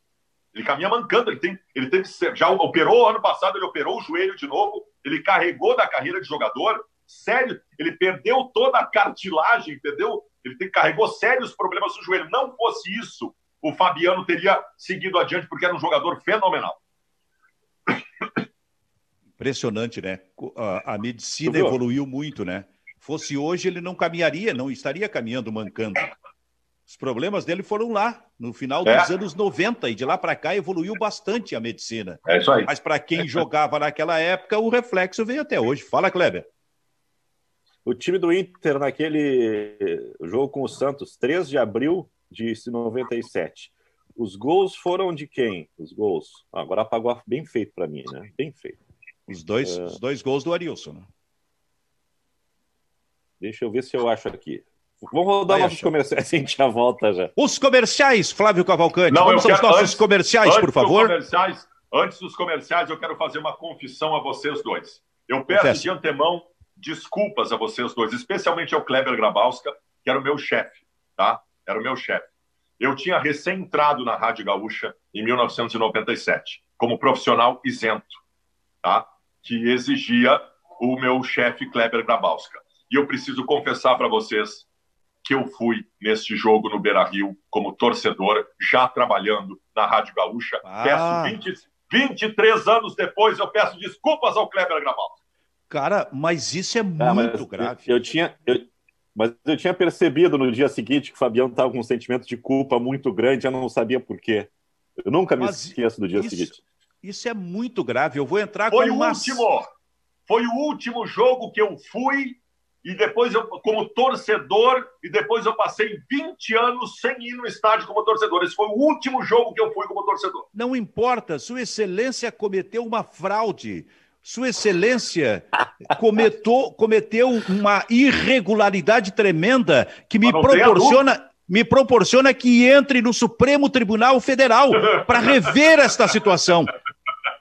Ele caminha mancando, ele tem, ele teve, já operou ano passado, ele operou o joelho de novo, ele carregou da carreira de jogador, sério, ele perdeu toda a cartilagem, perdeu, ele tem, carregou sérios problemas no joelho. Não fosse isso, o Fabiano teria seguido adiante porque era um jogador fenomenal. Impressionante, né? A, a medicina evoluiu muito, né? Fosse hoje, ele não caminharia, não estaria caminhando mancando. Os problemas dele foram lá, no final dos é. anos 90, e de lá para cá evoluiu bastante a medicina. É isso aí. Mas para quem é jogava naquela época, o reflexo veio até hoje. Fala, Kleber. O time do Inter naquele jogo com o Santos, 3 de abril de 97. Os gols foram de quem? Os gols. Agora apagou bem feito para mim, né? Bem feito. Os dois, é... os dois gols do Arilson, né? Deixa eu ver se eu acho aqui. Vamos rodar nossos comerciais, (laughs) a gente já volta já. Os comerciais, Flávio Cavalcante. Não, Vamos aos nossos antes, comerciais, antes por favor. Comerciais, antes dos comerciais, eu quero fazer uma confissão a vocês dois. Eu peço Confesso. de antemão desculpas a vocês dois, especialmente ao Kleber Grabowska, que era o meu chefe, tá? Era o meu chefe. Eu tinha recém entrado na Rádio Gaúcha em 1997, como profissional isento, tá? Que exigia o meu chefe Kleber Grabowska. E eu preciso confessar para vocês que eu fui neste jogo no Beira Rio como torcedor, já trabalhando na Rádio Gaúcha. Ah. Peço 20, 23 anos depois, eu peço desculpas ao Kleber Graval. Cara, mas isso é ah, muito grave. Eu, eu tinha. Eu, mas eu tinha percebido no dia seguinte que o Fabiano estava com um sentimento de culpa muito grande, eu não sabia por quê. Eu nunca me mas esqueço do dia isso, seguinte. Isso é muito grave. Eu vou entrar Foi com o uma... último. Foi o último jogo que eu fui e depois eu, como torcedor, e depois eu passei 20 anos sem ir no estádio como torcedor. Esse foi o último jogo que eu fui como torcedor. Não importa, Sua Excelência cometeu uma fraude. Sua Excelência cometeu, cometeu uma irregularidade tremenda que me proporciona me proporciona que entre no Supremo Tribunal Federal para rever esta situação.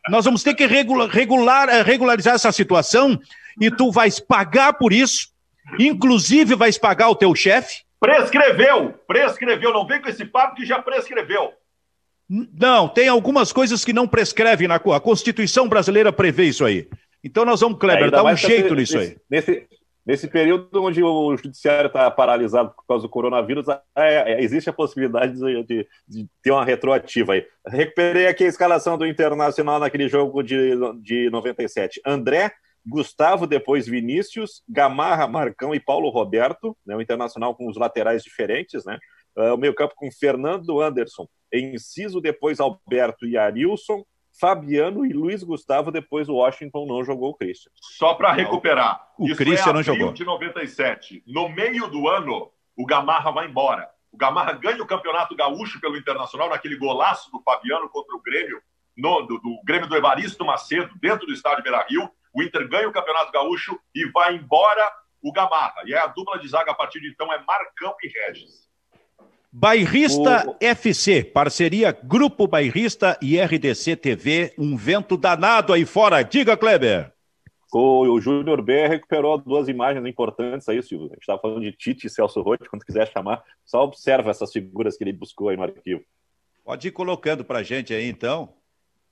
Nós vamos ter que regular, regular, eh, regularizar essa situação e tu vais pagar por isso, inclusive vais pagar o teu chefe. Prescreveu, prescreveu, não vem com esse papo que já prescreveu. Não, tem algumas coisas que não prescrevem na a Constituição brasileira prevê isso aí. Então nós vamos, Kleber, é, dar um jeito nisso aí. Nesse, nesse período onde o judiciário está paralisado por causa do coronavírus, é, é, existe a possibilidade de, de, de, ter uma retroativa aí. Recuperei aqui a escalação do Internacional naquele jogo de, de 97. André, Gustavo, depois Vinícius, Gamarra, Marcão e Paulo Roberto, né, o Internacional com os laterais diferentes, né? Uh, o meio campo com Fernando Anderson, Enciso, depois Alberto e Arilson, Fabiano e Luiz Gustavo, depois o Washington não jogou o Christian. Só para recuperar. O Isso Christian é não jogou. de 97. No meio do ano, o Gamarra vai embora. O Gamarra ganha o Campeonato Gaúcho pelo Internacional naquele golaço do Fabiano contra o Grêmio, no, do, do Grêmio do Evaristo Macedo, dentro do estádio Beira-Rio. O Inter ganha o Campeonato Gaúcho e vai embora o Gamarra. E é a dupla de zaga a partir de então é Marcão e Regis. Bairrista o... FC, parceria Grupo Bairrista e RDC TV, um vento danado aí fora. Diga, Kleber. O, o Júnior B recuperou duas imagens importantes aí, Silvio. A gente estava falando de Tite e Celso Rotti, quando quiser chamar. Só observa essas figuras que ele buscou aí no arquivo. Pode ir colocando para a gente aí, então,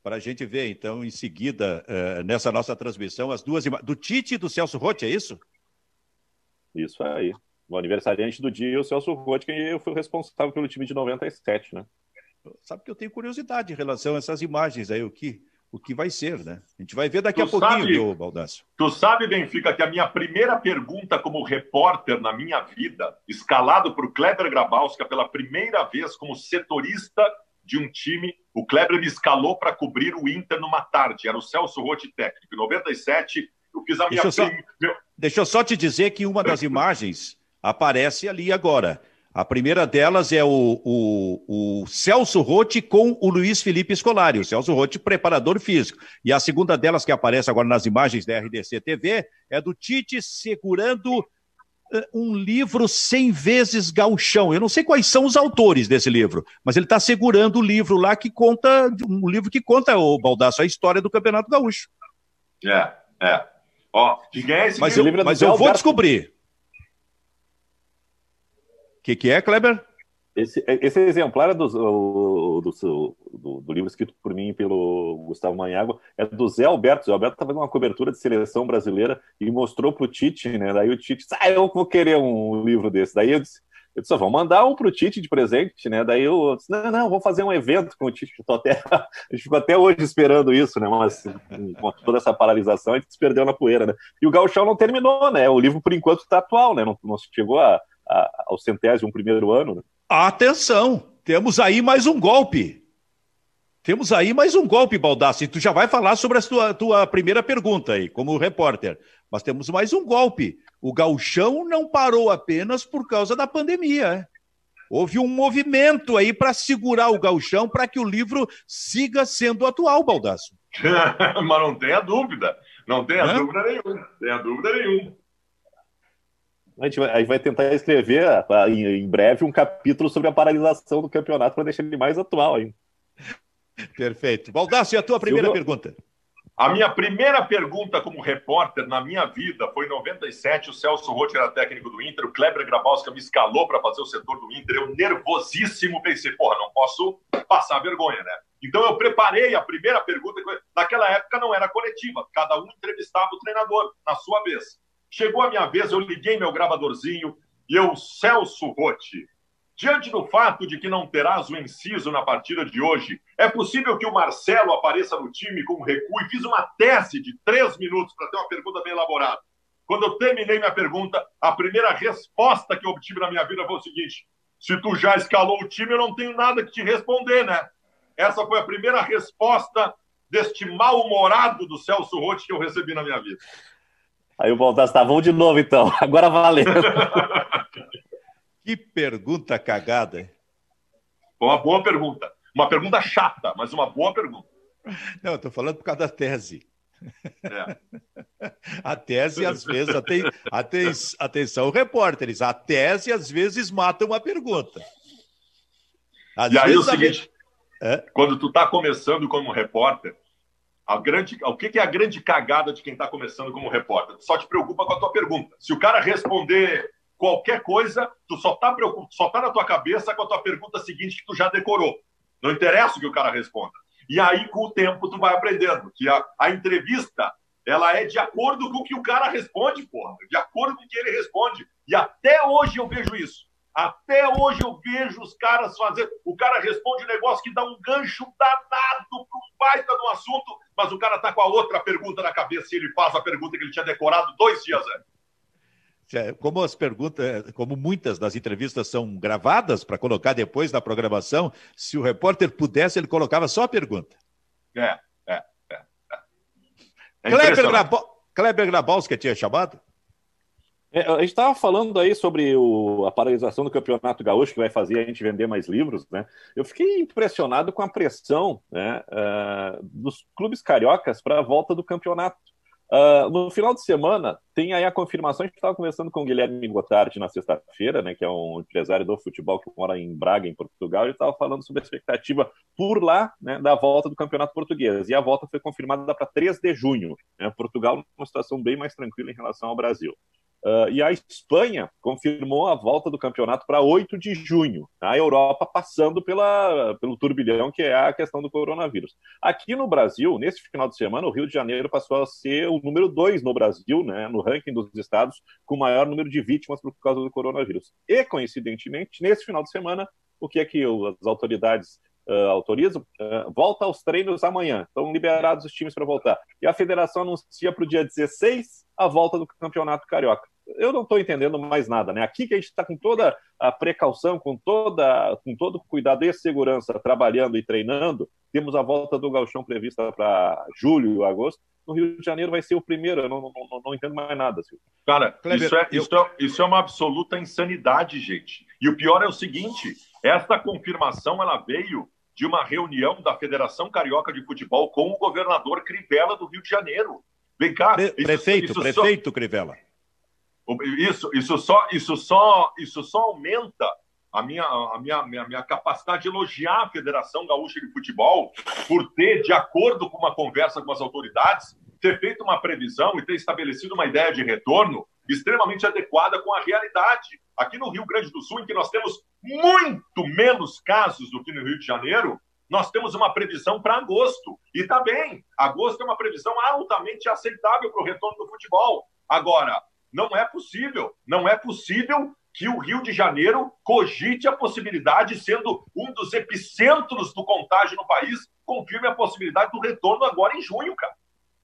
para a gente ver, então, em seguida, uh, nessa nossa transmissão, as duas imagens. Do Tite e do Celso Rotti, é isso? Isso aí o aniversariante do dia, o Celso Rotti, que eu fui responsável pelo time de 97, né? Sabe que eu tenho curiosidade em relação a essas imagens aí, o que, o que vai ser, né? A gente vai ver daqui tu a pouquinho, viu, Baldassio? Tu sabe, Benfica, que a minha primeira pergunta como repórter na minha vida, escalado por Kleber Grabowska pela primeira vez como setorista de um time, o Kleber me escalou para cobrir o Inter numa tarde, era o Celso Rotti técnico. Em 97, eu fiz a minha... Deixa eu, só, meu... deixa eu só te dizer que uma das imagens aparece ali agora. A primeira delas é o, o, o Celso Rotti com o Luiz Felipe Scolari, o Celso Rotti, preparador físico. E a segunda delas, que aparece agora nas imagens da RDC TV, é do Tite segurando um livro 100 vezes gauchão. Eu não sei quais são os autores desse livro, mas ele está segurando o livro lá que conta, um livro que conta, o Baldaço, a história do Campeonato Gaúcho. É, é. Ó, é mas livro? Eu, mas eu vou descobrir que, que é, Kleber? Esse, esse exemplar é do, do, do, do, livro escrito por mim e pelo Gustavo Manhago, é do Zé Alberto. Zé Alberto estava fazendo uma cobertura de seleção brasileira e mostrou para o Tite, né? Daí o Tite disse, ah, eu vou querer um livro desse. Daí eu disse, eu disse, vamos mandar um para o Tite de presente, né? Daí eu disse, não, não, vou fazer um evento com o Tite. Até, (laughs) a gente ficou até hoje esperando isso, né? Mas com toda essa paralisação, a gente se perdeu na poeira, né? E o Gauchão não terminou, né? O livro, por enquanto, está atual, né? Não, não chegou a a, ao centésimo primeiro ano. Né? Atenção, temos aí mais um golpe. Temos aí mais um golpe, Baldassi. Tu já vai falar sobre a tua, tua primeira pergunta aí, como repórter. Mas temos mais um golpe. O gauchão não parou apenas por causa da pandemia. É? Houve um movimento aí para segurar o gauchão para que o livro siga sendo atual, Baldasso. (laughs) Mas não tenha dúvida. Não tenha é? dúvida nenhuma. Tenha dúvida nenhuma. A gente, vai, a gente vai tentar escrever em, breve um capítulo sobre a paralisação do campeonato para deixar ele mais atual ainda. Perfeito. Baldassio, a tua primeira Silvio... pergunta. A minha primeira pergunta como repórter na minha vida foi em 97. O Celso Rotti era técnico do Inter. O Kleber Grabowska me escalou para fazer o setor do Inter. Eu, nervosíssimo, pensei, porra, não posso passar vergonha, né? Então eu preparei a primeira pergunta. Naquela época não era coletiva, cada um entrevistava o treinador na sua vez. Chegou a minha vez, eu liguei meu gravadorzinho e eu, Celso Rotti, diante do fato de que não terás o inciso na partida de hoje, é possível que o Marcelo apareça no time com recuo e fiz uma tese de três minutos para ter uma pergunta bem elaborada. Quando eu terminei minha pergunta, a primeira resposta que eu obtive na minha vida foi o seguinte: se tu já escalou o time, eu não tenho nada que te responder, né? Essa foi a primeira resposta deste mal-humorado do Celso Rotti que eu recebi na minha vida. Aí o Baldasso tá, vamos de novo então, (laughs) agora valeu. que pergunta cagada. Uma boa pergunta. Uma pergunta chata, mas uma boa pergunta. Não, eu tô falando por causa da tese. É. (laughs) A tese, às vezes, aten, aten, atenção, repórteres, a tese, às vezes, mata uma pergunta. Às e aí é o seguinte, é? quando tu está começando como repórter, a grande, o que, que é a grande cagada de quem está começando como repórter? Só te preocupa com a tua pergunta. Se o cara responder qualquer coisa, tu só está só tá na tua cabeça com a tua pergunta seguinte que tu já decorou. Não interessa o que o cara responda. E aí, com o tempo, tu vai aprendendo que a, a entrevista ela é de acordo com o que o cara responde, porra. De acordo com o que ele responde. E até hoje eu vejo isso. Até hoje eu vejo os caras fazendo. O cara responde um negócio que dá um gancho danado para um baita no assunto, mas o cara tá com a outra pergunta na cabeça e ele faz a pergunta que ele tinha decorado dois dias antes. É, como as perguntas, como muitas das entrevistas são gravadas para colocar depois na programação, se o repórter pudesse, ele colocava só a pergunta. É, é, é. é Kleber Grabowski tinha chamado? É, a gente estava falando aí sobre o, a paralisação do Campeonato Gaúcho, que vai fazer a gente vender mais livros, né? Eu fiquei impressionado com a pressão né, uh, dos clubes cariocas para a volta do campeonato. Uh, no final de semana, tem aí a confirmação. A gente estava conversando com o Guilherme Gotardi na sexta-feira, né, que é um empresário do futebol que mora em Braga, em Portugal. Ele estava falando sobre a expectativa por lá né, da volta do Campeonato Português. E a volta foi confirmada para 3 de junho. Né, Portugal, numa situação bem mais tranquila em relação ao Brasil. Uh, e a Espanha confirmou a volta do campeonato para 8 de junho. A Europa passando pela, pelo turbilhão que é a questão do coronavírus. Aqui no Brasil, nesse final de semana, o Rio de Janeiro passou a ser o número 2 no Brasil, né, no ranking dos estados com maior número de vítimas por causa do coronavírus. E, coincidentemente, nesse final de semana, o que é que as autoridades uh, autorizam? Uh, volta aos treinos amanhã. Estão liberados os times para voltar. E a federação anuncia para o dia 16 a volta do campeonato carioca eu não estou entendendo mais nada, né? Aqui que a gente está com toda a precaução, com toda, com todo o cuidado e segurança, trabalhando e treinando, temos a volta do Galchão prevista para julho e agosto. No Rio de Janeiro vai ser o primeiro, eu não, não, não, não entendo mais nada, Silvio. Cara, Kleber, isso, é, eu... isso, é, isso é uma absoluta insanidade, gente. E o pior é o seguinte: essa confirmação ela veio de uma reunião da Federação Carioca de Futebol com o governador Crivella do Rio de Janeiro. Vem cá. Pre prefeito, isso prefeito só... Crivella. Isso, isso só, isso só, isso só aumenta a minha, a minha, minha, minha capacidade de elogiar a Federação Gaúcha de Futebol por ter, de acordo com uma conversa com as autoridades, ter feito uma previsão e ter estabelecido uma ideia de retorno extremamente adequada com a realidade. Aqui no Rio Grande do Sul, em que nós temos muito menos casos do que no Rio de Janeiro, nós temos uma previsão para agosto. E está bem, agosto é uma previsão altamente aceitável para o retorno do futebol. Agora, não é possível. Não é possível que o Rio de Janeiro cogite a possibilidade, sendo um dos epicentros do contágio no país, confirme a possibilidade do retorno agora em junho, cara.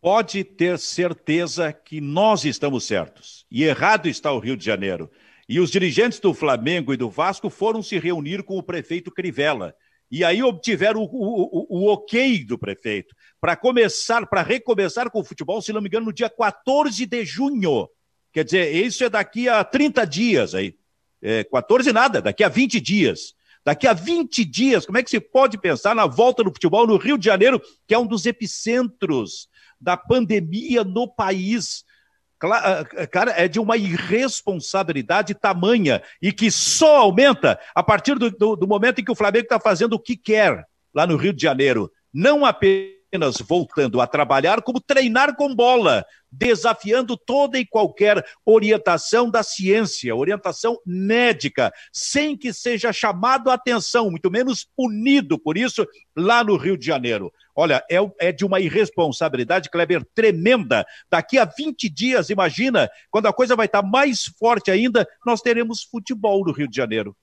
Pode ter certeza que nós estamos certos. E errado está o Rio de Janeiro. E os dirigentes do Flamengo e do Vasco foram se reunir com o prefeito Crivella. E aí obtiveram o, o, o, o ok do prefeito para começar, para recomeçar com o futebol, se não me engano, no dia 14 de junho. Quer dizer, isso é daqui a 30 dias aí. É, 14 nada, daqui a 20 dias. Daqui a 20 dias, como é que se pode pensar na volta do futebol no Rio de Janeiro, que é um dos epicentros da pandemia no país? Ah, cara, é de uma irresponsabilidade tamanha e que só aumenta a partir do, do, do momento em que o Flamengo está fazendo o que quer lá no Rio de Janeiro. Não apenas apenas voltando a trabalhar, como treinar com bola, desafiando toda e qualquer orientação da ciência, orientação médica, sem que seja chamado a atenção, muito menos punido por isso lá no Rio de Janeiro. Olha, é, é, de uma irresponsabilidade, Kleber, tremenda. Daqui a 20 dias, imagina, quando a coisa vai estar mais forte ainda, nós teremos futebol no Rio de Janeiro.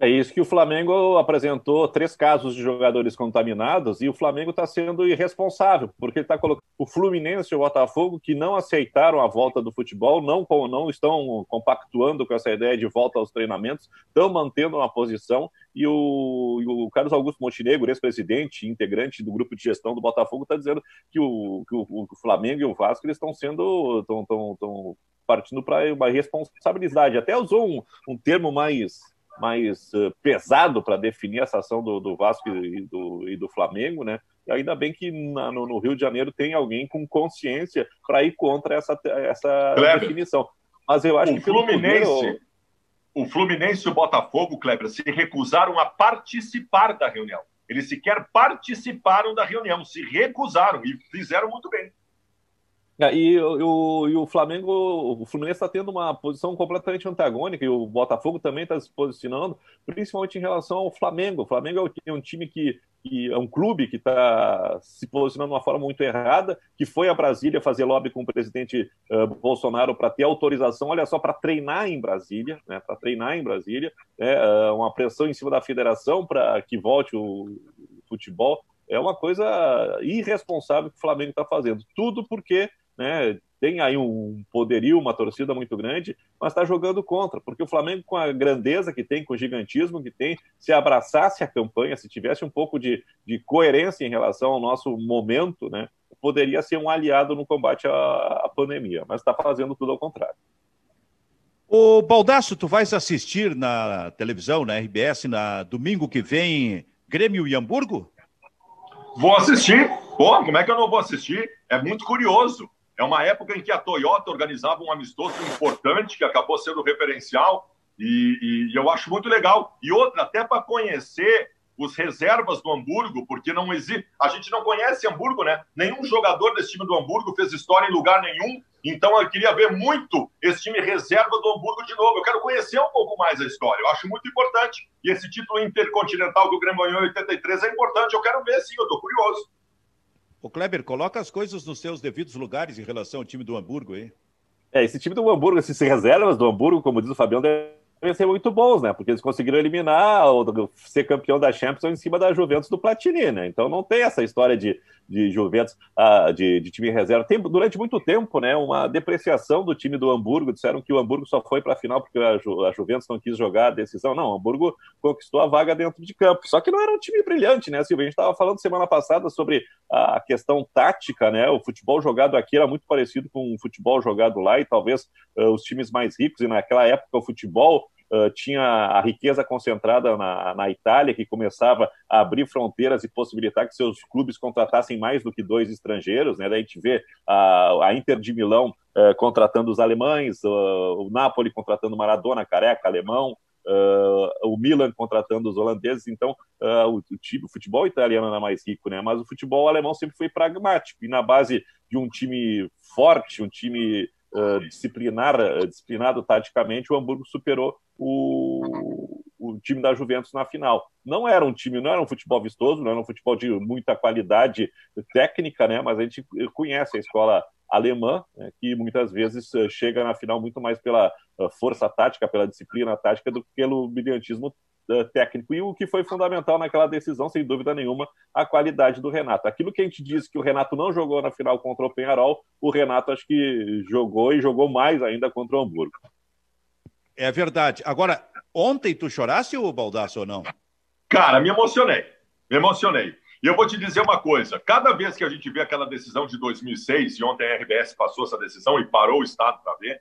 É isso que o Flamengo apresentou três casos de jogadores contaminados e o Flamengo está sendo irresponsável, porque está colocando o Fluminense e o Botafogo que não aceitaram a volta do futebol, não, não estão compactuando com essa ideia de volta aos treinamentos, estão mantendo uma posição e o, e o Carlos Augusto Montenegro, ex-presidente, integrante do grupo de gestão do Botafogo, está dizendo que o, que o, o, Flamengo e o Vasco estão sendo estão, estão, estão partindo para uma responsabilidade. Até usou um, um termo mais mais uh, pesado para definir essa ação do, do Vasco e do, e do, Flamengo, né? E ainda bem que na, no, no, Rio de Janeiro tem alguém com consciência para ir contra essa, essa definição. Mas eu acho o que Fluminense, poder, o Fluminense e o Botafogo, Kleber, se recusaram a participar da reunião. Eles sequer participaram da reunião, se recusaram e fizeram muito bem. É, e, o, e o Flamengo, o Fluminense está tendo uma posição completamente antagônica e o Botafogo também está se posicionando, principalmente em relação ao Flamengo. O Flamengo é um time que, que é um clube que está se posicionando de uma forma muito errada, que foi a Brasília fazer lobby com o presidente uh, Bolsonaro para ter autorização, olha só, para treinar em Brasília, né, para treinar em Brasília, né, uh, uma pressão em cima da federação para que volte o futebol. É uma coisa irresponsável que o Flamengo está fazendo. Tudo porque né, tem aí um poderio, uma torcida muito grande, mas está jogando contra, porque o Flamengo, com a grandeza que tem, com o gigantismo que tem, se abraçasse a campanha, se tivesse um pouco de, de coerência em relação ao nosso momento, né, poderia ser um aliado no combate à, à pandemia, mas está fazendo tudo ao contrário. O Baldasso, tu vais assistir na televisão, na RBS, na domingo que vem, Grêmio e Hamburgo? Vou assistir. Pô, como é que eu não vou assistir? É muito curioso. É uma época em que a Toyota organizava um amistoso importante, que acabou sendo referencial, e, e eu acho muito legal. E outra, até para conhecer os reservas do Hamburgo, porque não existe. A gente não conhece Hamburgo, né? Nenhum jogador desse time do Hamburgo fez história em lugar nenhum. Então eu queria ver muito esse time reserva do Hamburgo de novo. Eu quero conhecer um pouco mais a história. Eu acho muito importante. E esse título intercontinental que o Grêmio ganhou em 83 é importante. Eu quero ver, sim, eu estou curioso. O Kleber, coloca as coisas nos seus devidos lugares em relação ao time do Hamburgo aí. É, esse time do Hamburgo, esses reservas do Hamburgo, como diz o Fabião, devem ser muito bons, né? Porque eles conseguiram eliminar ou ser campeão da Champions em cima da Juventus do Platini, né? Então não tem essa história de, de Juventus, uh, de, de, time reserva. Tem durante muito tempo, né, uma depreciação do time do Hamburgo. Disseram que o Hamburgo só foi para a final porque a, Ju, a, Juventus não quis jogar a decisão. Não, o Hamburgo conquistou a vaga dentro de campo. Só que não era um time brilhante, né, Silvio? A gente estava falando semana passada sobre a questão tática, né? O futebol jogado aqui era muito parecido com o futebol jogado lá e talvez uh, os times mais ricos, e naquela época o futebol Uh, tinha a riqueza concentrada na, na Itália, que começava a abrir fronteiras e possibilitar que seus clubes contratassem mais do que dois estrangeiros. Né? Daí a gente vê a, a Inter de Milão uh, contratando os alemães, uh, o Napoli contratando Maradona, careca, alemão, o Milan contratando os holandeses. Então, o, o, o futebol italiano era mais rico, né? mas o futebol alemão sempre foi pragmático. E na base de um time forte, um time uh, disciplinar, uh, disciplinado taticamente, o Hamburgo superou o, o time da Juventus na final. Não era um time, não era um futebol vistoso, não era um futebol de muita qualidade técnica, né? Mas a gente conhece a escola alemã, né, que muitas vezes uh, chega na final muito mais pela força tática, pela disciplina tática, do que pelo brilhantismo técnico. E o que foi fundamental naquela decisão, sem dúvida nenhuma, a qualidade do Renato. Aquilo que a gente disse que o Renato não jogou na final contra o Penharol, o Renato acho que jogou e jogou mais ainda contra o Hamburgo. É verdade. Agora, ontem tu chorasse, o Baldasso, ou não? Cara, me emocionei. Me emocionei. E eu vou te dizer uma coisa: cada vez que a gente vê aquela decisão de 2006, e ontem a RBS passou essa decisão e parou o Estado para ver,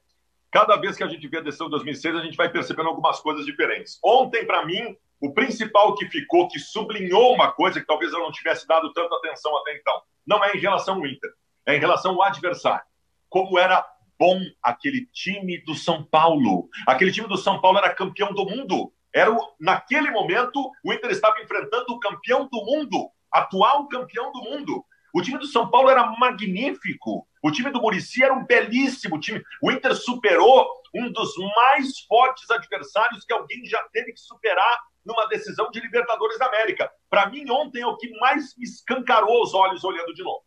cada vez que a gente vê a decisão de 2006, a gente vai percebendo algumas coisas diferentes. Ontem, para mim, o principal que ficou, que sublinhou uma coisa que talvez eu não tivesse dado tanta atenção até então, não é em relação ao Inter, é em relação ao adversário. Como era bom aquele time do São Paulo. Aquele time do São Paulo era campeão do mundo. Era o, naquele momento o Inter estava enfrentando o campeão do mundo, atual campeão do mundo. O time do São Paulo era magnífico. O time do Murici era um belíssimo time. O Inter superou um dos mais fortes adversários que alguém já teve que superar numa decisão de Libertadores da América. Para mim, ontem é o que mais me escancarou os olhos olhando de novo.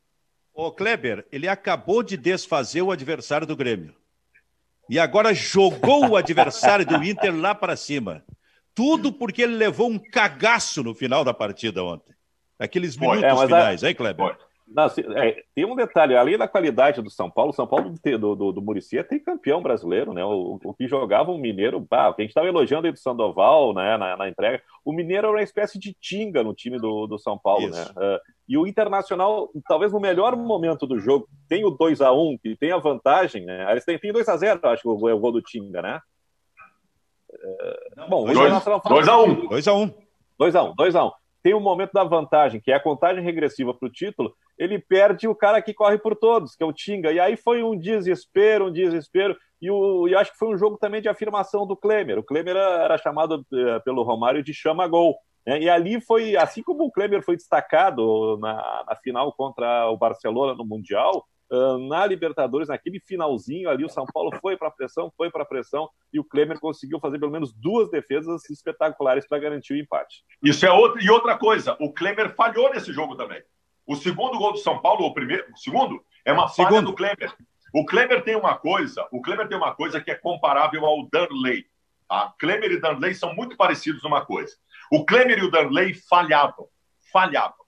Ô Kleber, ele acabou de desfazer o adversário do Grêmio. E agora jogou o adversário do Inter lá para cima. Tudo porque ele levou um cagaço no final da partida ontem. Aqueles minutos é, finais, hein, Kleber? Não, é, tem um detalhe, além da qualidade do São Paulo, o São Paulo do, do, do Muricy é campeão brasileiro, né? O, o que jogava um Mineiro, bah, que a gente estava elogiando aí do Sandoval né, na, na, entrega, o Mineiro era uma espécie de tinga no time do, do São Paulo, né? Isso. né? Uh, e o Internacional, talvez no melhor momento do jogo, tem o 2 a 1 que tem a vantagem, né? Eles têm, tem 2 a 0 acho que o, é o gol do Tinga, né? Uh, bom, 2 a 1 2 a 1 2 a 1 2 a 1 tem um momento da vantagem, que é a contagem regressiva para o título, ele perde o cara que corre por todos, que é o Tinga. E aí foi um desespero, um desespero. E, o, e acho que foi um jogo também de afirmação do Klemer. O Klemer era, chamado uh, pelo Romário de chama-gol. Né? E ali foi, assim como o Klemer foi destacado na, na final contra o Barcelona no Mundial, na Libertadores, naquele finalzinho ali, o São Paulo foi para a pressão, foi para a pressão, e o Klemer conseguiu fazer pelo menos duas defesas espetaculares para garantir o empate. Isso é outra, e outra coisa, o Klemer falhou nesse jogo também. O segundo gol do São Paulo, o primeiro, o segundo, é uma falha segundo. do Klemer. O Klemer tem uma coisa, o Klemer tem uma coisa que é comparável ao Danley. Tá? Klemer e Danley são muito parecidos numa coisa. O Klemer e o Danley falhavam, falhavam.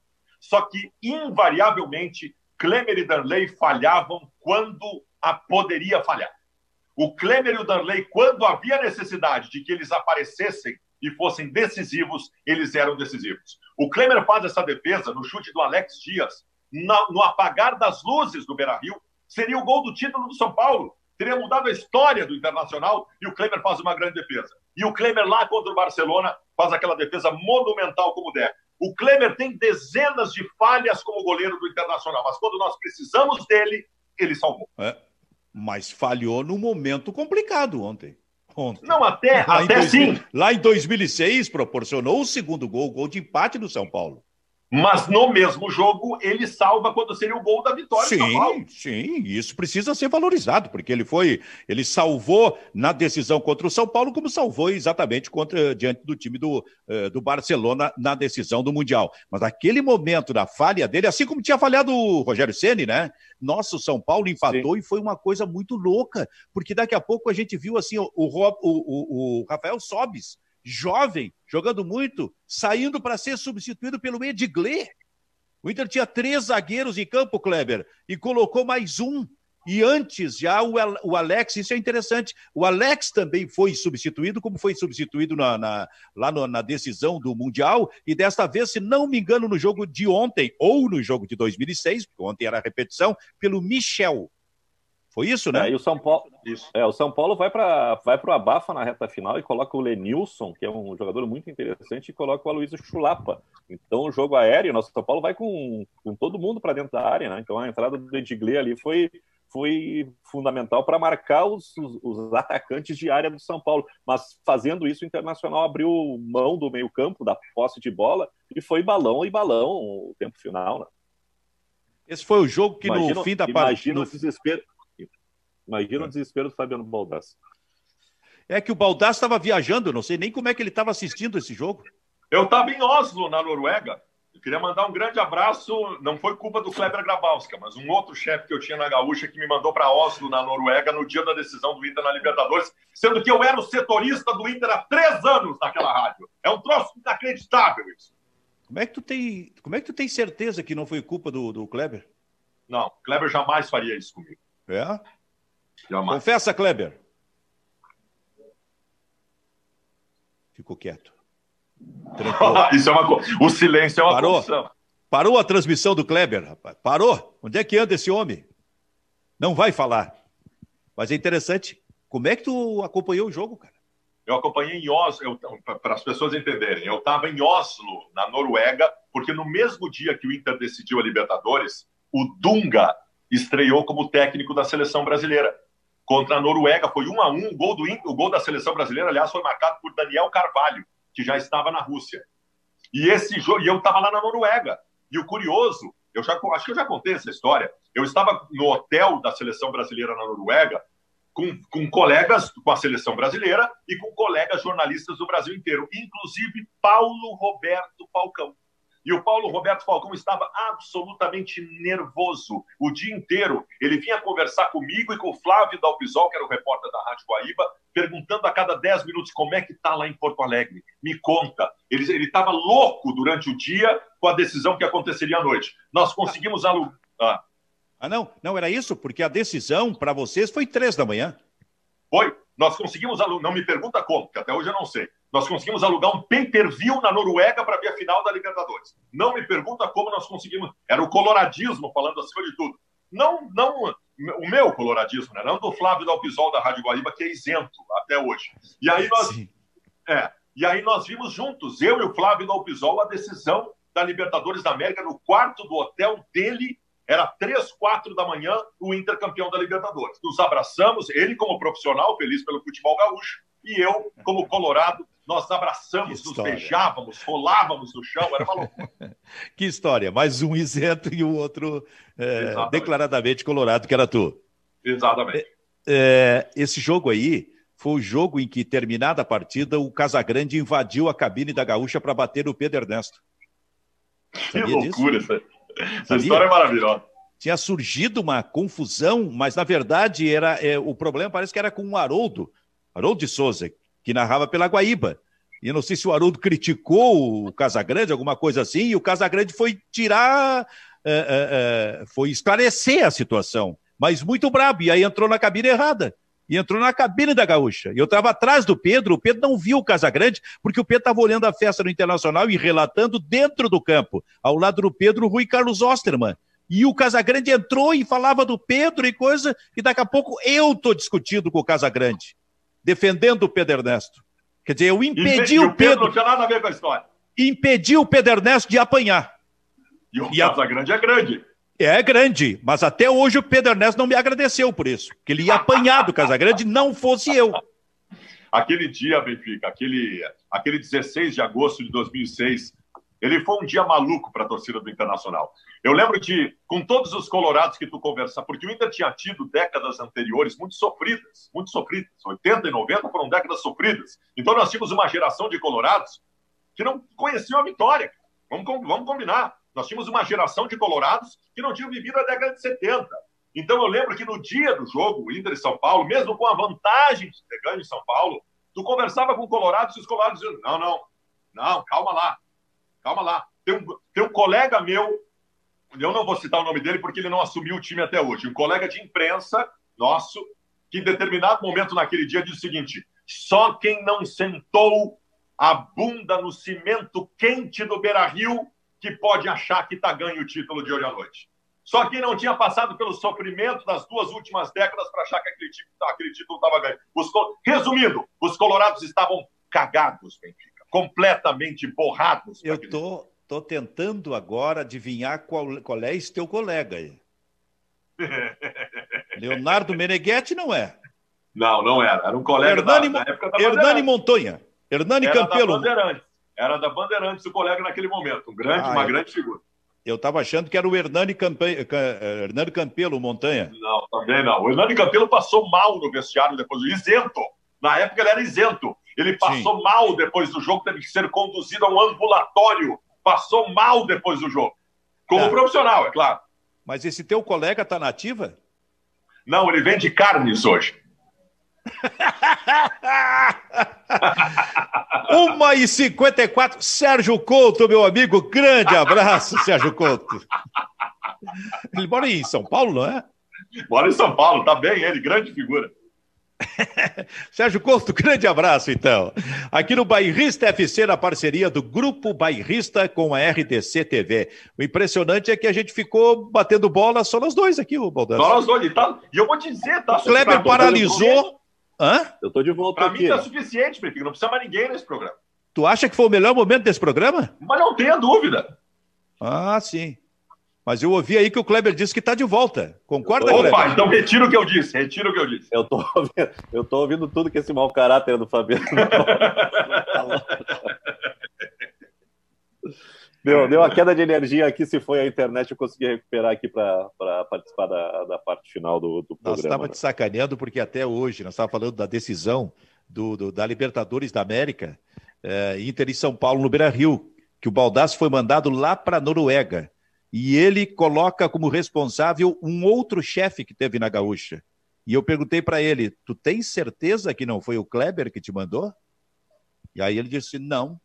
Só que, invariavelmente, Klemer e Danley falhavam quando a poderia falhar. O Klemer e o Danley, quando havia necessidade de que eles aparecessem e fossem decisivos, eles eram decisivos. O Klemer faz essa defesa no chute do Alex Dias, no, apagar das luzes do Beira-Rio, seria o gol do título do São Paulo. Teria mudado a história do Internacional e o Klemer faz uma grande defesa. E o Klemer lá contra o Barcelona faz aquela defesa monumental como deve. O Klemer tem dezenas de falhas como goleiro do Internacional, mas quando nós precisamos dele, ele salvou. É, mas falhou num momento complicado ontem. ontem. Não, até, lá até 2000, sim. Lá em 2006, proporcionou o segundo gol, gol de empate do São Paulo. Mas no mesmo jogo, ele salva quando seria o gol da vitória sim. Sim, isso precisa ser valorizado, porque ele foi, ele salvou na decisão contra o São Paulo, como salvou exatamente contra diante do time do, uh, do Barcelona na decisão do Mundial. Mas aquele momento da falha dele, assim como tinha falhado o Rogério Ceni, né? Nossa, o São Paulo empatou sim. e foi uma coisa muito louca, porque daqui a pouco a gente viu assim o, o, o, o Rafael Sobis jovem, jogando muito, saindo para ser substituído pelo Edgley. O Inter tinha três zagueiros em campo, Kleber, e colocou mais um. E antes já o, Alex, isso é interessante, o Alex também foi substituído, como foi substituído na, na, lá no, na decisão do Mundial, e desta vez, se não me engano, no jogo de ontem, ou no jogo de 2006, porque ontem era a repetição, pelo Michel. Foi isso, né? É, e o São Paulo, isso. É, o São Paulo vai para vai o abafa na reta final e coloca o Lenilson, que é um jogador muito interessante, e coloca o Aloysio Chulapa. Então, o jogo aéreo, nosso São Paulo vai com, com todo mundo para dentro da área, né? Então, a entrada do Edgley ali foi, foi fundamental para marcar os, os, os, atacantes de área do São Paulo. Mas fazendo isso, o Internacional abriu mão do meio-campo, da posse de bola, e foi balão e balão o tempo final, né? Esse foi o jogo que imagina, no fim da partida. Imagina no... o desespero. Imagina o desespero do Fabiano Baldasso. É que o Baldasso estava viajando, não sei nem como é que ele estava assistindo esse jogo. Eu estava em Oslo, na Noruega. Eu queria mandar um grande abraço. Não foi culpa do Kleber Grabowska, mas um outro chefe que eu tinha na Gaúcha que me mandou para Oslo, na Noruega, no dia da decisão do Inter na Libertadores, sendo que eu era o setorista do Inter há três anos naquela rádio. É um troço inacreditável isso. Como é que tu tem, como é que tu tem certeza que não foi culpa do, do Kleber? Não, Kleber jamais faria isso comigo. É? Jamais. Confessa, Kleber. Ficou quieto. (laughs) Isso é uma O silêncio é uma Parou. Confusão. Parou a transmissão do Kleber, rapaz. Parou. Onde é que anda esse homem? Não vai falar. Mas é interessante. Como é que tu acompanhou o jogo, cara? Eu acompanhei em Oslo, para as pessoas entenderem. Eu estava em Oslo, na Noruega, porque no mesmo dia que o Inter decidiu a Libertadores, o Dunga estreou como técnico da seleção brasileira contra a Noruega. Foi um a um. O gol, do, o gol da seleção brasileira, aliás, foi marcado por Daniel Carvalho, que já estava na Rússia. E esse jogo, e eu estava lá na Noruega. E o curioso, eu já acho que eu já contei essa história. Eu estava no hotel da seleção brasileira na Noruega com, com colegas com a seleção brasileira e com colegas jornalistas do Brasil inteiro, inclusive Paulo Roberto Falcão. E o Paulo Roberto Falcão estava absolutamente nervoso o dia inteiro. Ele vinha conversar comigo e com o Flávio Dalpisol, que era o repórter da Rádio Guaíba, perguntando a cada 10 minutos como é que está lá em Porto Alegre. Me conta. Ele estava louco durante o dia com a decisão que aconteceria à noite. Nós conseguimos alugar. Ah. ah, não, não era isso, porque a decisão para vocês foi três da manhã. Foi. Nós conseguimos alugar, não me pergunta como, que até hoje eu não sei. Nós conseguimos alugar um pay-per-view na Noruega para ver a final da Libertadores. Não me pergunta como nós conseguimos. Era o coloradismo falando acima de tudo. Não, não o meu coloradismo, né? não do Flávio Dalpisol da Rádio Guaíba, que é isento até hoje. E aí nós. Sim. É. E aí nós vimos juntos, eu e o Flávio Dalpisol, a decisão da Libertadores da América no quarto do hotel dele. Era três, quatro da manhã, o Inter campeão da Libertadores. Nos abraçamos, ele como profissional, feliz pelo futebol gaúcho, e eu como colorado, nós abraçamos, nos beijávamos, rolávamos no chão, era uma loucura. (laughs) que história, mais um isento e o outro é, declaradamente colorado, que era tu. Exatamente. É, é, esse jogo aí foi o jogo em que, terminada a partida, o Casagrande invadiu a cabine da Gaúcha para bater no Pedro Ernesto. Sabia que loucura disso? essa, essa história é maravilhosa. Tinha surgido uma confusão, mas na verdade era é, o problema parece que era com o Haroldo, Haroldo de Souza, que narrava pela Guaíba. E eu não sei se o Haroldo criticou o Casagrande, alguma coisa assim, e o Casagrande foi tirar, é, é, foi esclarecer a situação, mas muito brabo, e aí entrou na cabine errada e entrou na cabine da Gaúcha. E eu estava atrás do Pedro, o Pedro não viu o Casagrande, porque o Pedro estava olhando a festa no Internacional e relatando dentro do campo. Ao lado do Pedro, o Rui Carlos Osterman. E o Casagrande entrou e falava do Pedro e coisa, e daqui a pouco eu estou discutindo com o Casagrande, defendendo o Pedro Ernesto. Quer dizer, eu impedi e, o, Pedro. Não tinha nada a ver com a história. Impedi o Pedro Ernesto de apanhar. E o e Casagrande a... é grande. É grande, mas até hoje o Pedro Ernesto não me agradeceu por isso, que ele ia apanhar do Casagrande, não fosse eu. Aquele dia, Benfica, aquele, aquele 16 de agosto de 2006, ele foi um dia maluco para a torcida do Internacional. Eu lembro de, com todos os colorados que tu conversa, porque o Inter tinha tido décadas anteriores muito sofridas, muito sofridas. 80 e 90 foram décadas sofridas. Então nós tínhamos uma geração de colorados que não conheciam a vitória. Vamos, vamos combinar. Nós tínhamos uma geração de colorados que não tinham vivido a década de 70. Então eu lembro que no dia do jogo, Inter e São Paulo, mesmo com a vantagem de ter ganho em São Paulo, tu conversava com colorados e os colorados diziam, não, não, não, calma lá, calma lá. Tem um, tem um colega meu, eu não vou citar o nome dele porque ele não assumiu o time até hoje, um colega de imprensa nosso, que em determinado momento naquele dia disse o seguinte, só quem não sentou a bunda no cimento quente do Beira-Rio que pode achar que está ganho o título de hoje à noite. Só quem não tinha passado pelo sofrimento das duas últimas décadas para achar que aquele, aquele título estava ganho. Os, resumindo, os colorados estavam cagados, Benfica, completamente borrados. Eu tô, tô tentando agora adivinhar qual, qual é esse teu colega aí. (laughs) Leonardo Meneghetti não é. Não, não era. Era um colega Hernani, da, da época da Hernani Montonha. Hernani era Campelo. Da era da Bandeirantes, o colega naquele momento. Um grande, ah, uma eu... grande figura. Eu estava achando que era o Hernani, Campe... Hernani Campelo, Montanha. Não, também não. O Hernani Campelo passou mal no vestiário depois do isento. Na época ele era isento. Ele passou Sim. mal depois do jogo, teve que ser conduzido a um ambulatório. Passou mal depois do jogo. Como tá. profissional, é claro. Mas esse teu colega está nativa? Não, ele vende carnes hoje. (laughs) Uma e cinquenta e quatro, Sérgio Couto, meu amigo, grande abraço, Sérgio Couto. Ele mora em São Paulo, não é? Mora em São Paulo, tá bem ele, grande figura. (laughs) Sérgio Couto, (laughs) grande abraço, então. Aqui no Bairrista FC, na parceria do Grupo Bairrista com a RDC TV. O impressionante é que a gente ficou batendo bola só nós dois aqui, o Baldassar. Só nós dois. E, tá... e eu vou dizer, tá? O Kleber paralisou Hã? Eu tô de volta pra aqui. Pra mim tá suficiente, Felipe. Não precisa mais ninguém nesse programa. Tu acha que foi o melhor momento desse programa? Mas não tenha dúvida. Ah, sim. Mas eu ouvi aí que o Kleber disse que está de volta. Concorda, Opa, Kleber? Opa, então retira o que eu disse. Retira o que eu disse. Eu tô ouvindo, eu tô ouvindo tudo que esse mau caráter do Fabiano. Deu, deu uma queda de energia aqui, se foi a internet, eu consegui recuperar aqui para participar da, da parte final do, do programa. Nós estava te sacaneando porque até hoje, nós estávamos falando da decisão do, do, da Libertadores da América, é, Inter e São Paulo no Beira-Rio, que o Baldassi foi mandado lá para a Noruega. E ele coloca como responsável um outro chefe que teve na Gaúcha. E eu perguntei para ele: Tu tens certeza que não foi o Kleber que te mandou? E aí ele disse: Não,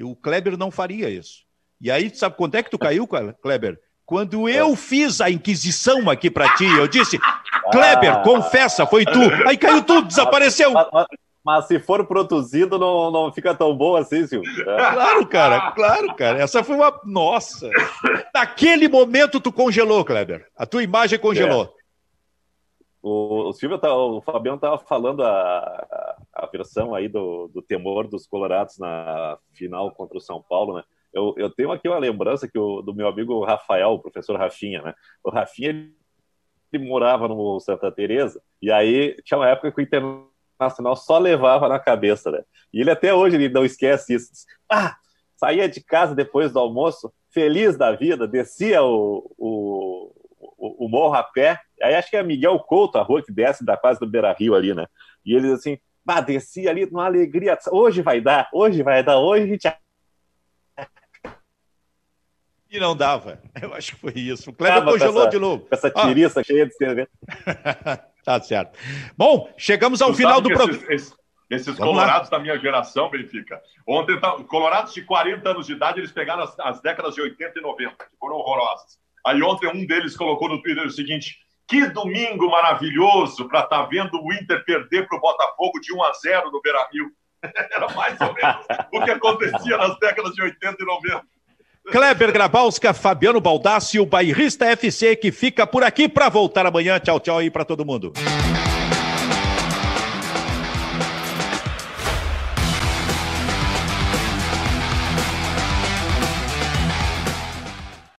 o Kleber não faria isso. E aí, sabe quando é que tu caiu, Kleber? Quando eu fiz a inquisição aqui para ti, eu disse, Kleber, ah. confessa, foi tu. Aí caiu tudo, desapareceu. Mas, se for produzido, não, não fica tão bom assim, Silvio. É. (laughs) Claro, cara, claro, cara. Essa foi uma. Nossa! Naquele momento tu congelou, Kleber. A tua imagem congelou. É. O, o Silvio, tá, o Fabiano estava falando a, a, versão aí do, do temor dos Colorados na final contra o São Paulo, né? Eu, eu tenho aqui uma lembrança que o, do meu amigo Rafael, o professor Rafinha, né? O Rafinha, ele morava no Santa Teresa e aí tinha uma época que o Internacional só levava na cabeça, né? E ele até hoje ele não esquece isso. Ah, saía de casa depois do almoço, feliz da vida, descia o, o, o, o morro a pé, aí acho que é Miguel Couto, a rua que desce da quase do Beira Rio ali, né? E eles assim, bah, descia ali numa alegria, hoje vai dar, hoje vai dar, hoje a gente (laughs) e não dava. Eu acho que foi isso. O Kleber congelou essa, de novo. essa tiriça ah. cheia de cerveja. (laughs) tá certo. Bom, chegamos ao tu final do programa. Esses, esses colorados lá. da minha geração, Benfica, ontem, tá, colorados de 40 anos de idade, eles pegaram as, as décadas de 80 e 90, que foram horrorosas. Aí ontem um deles colocou no Twitter o seguinte: que domingo maravilhoso para estar tá vendo o Inter perder para o Botafogo de 1 a 0 no Beira Rio. (laughs) Era mais ou menos o que acontecia nas décadas de 80 e 90. Kleber Grabowska, Fabiano Baldassi, o Bairrista FC, que fica por aqui para voltar amanhã. Tchau, tchau aí para todo mundo.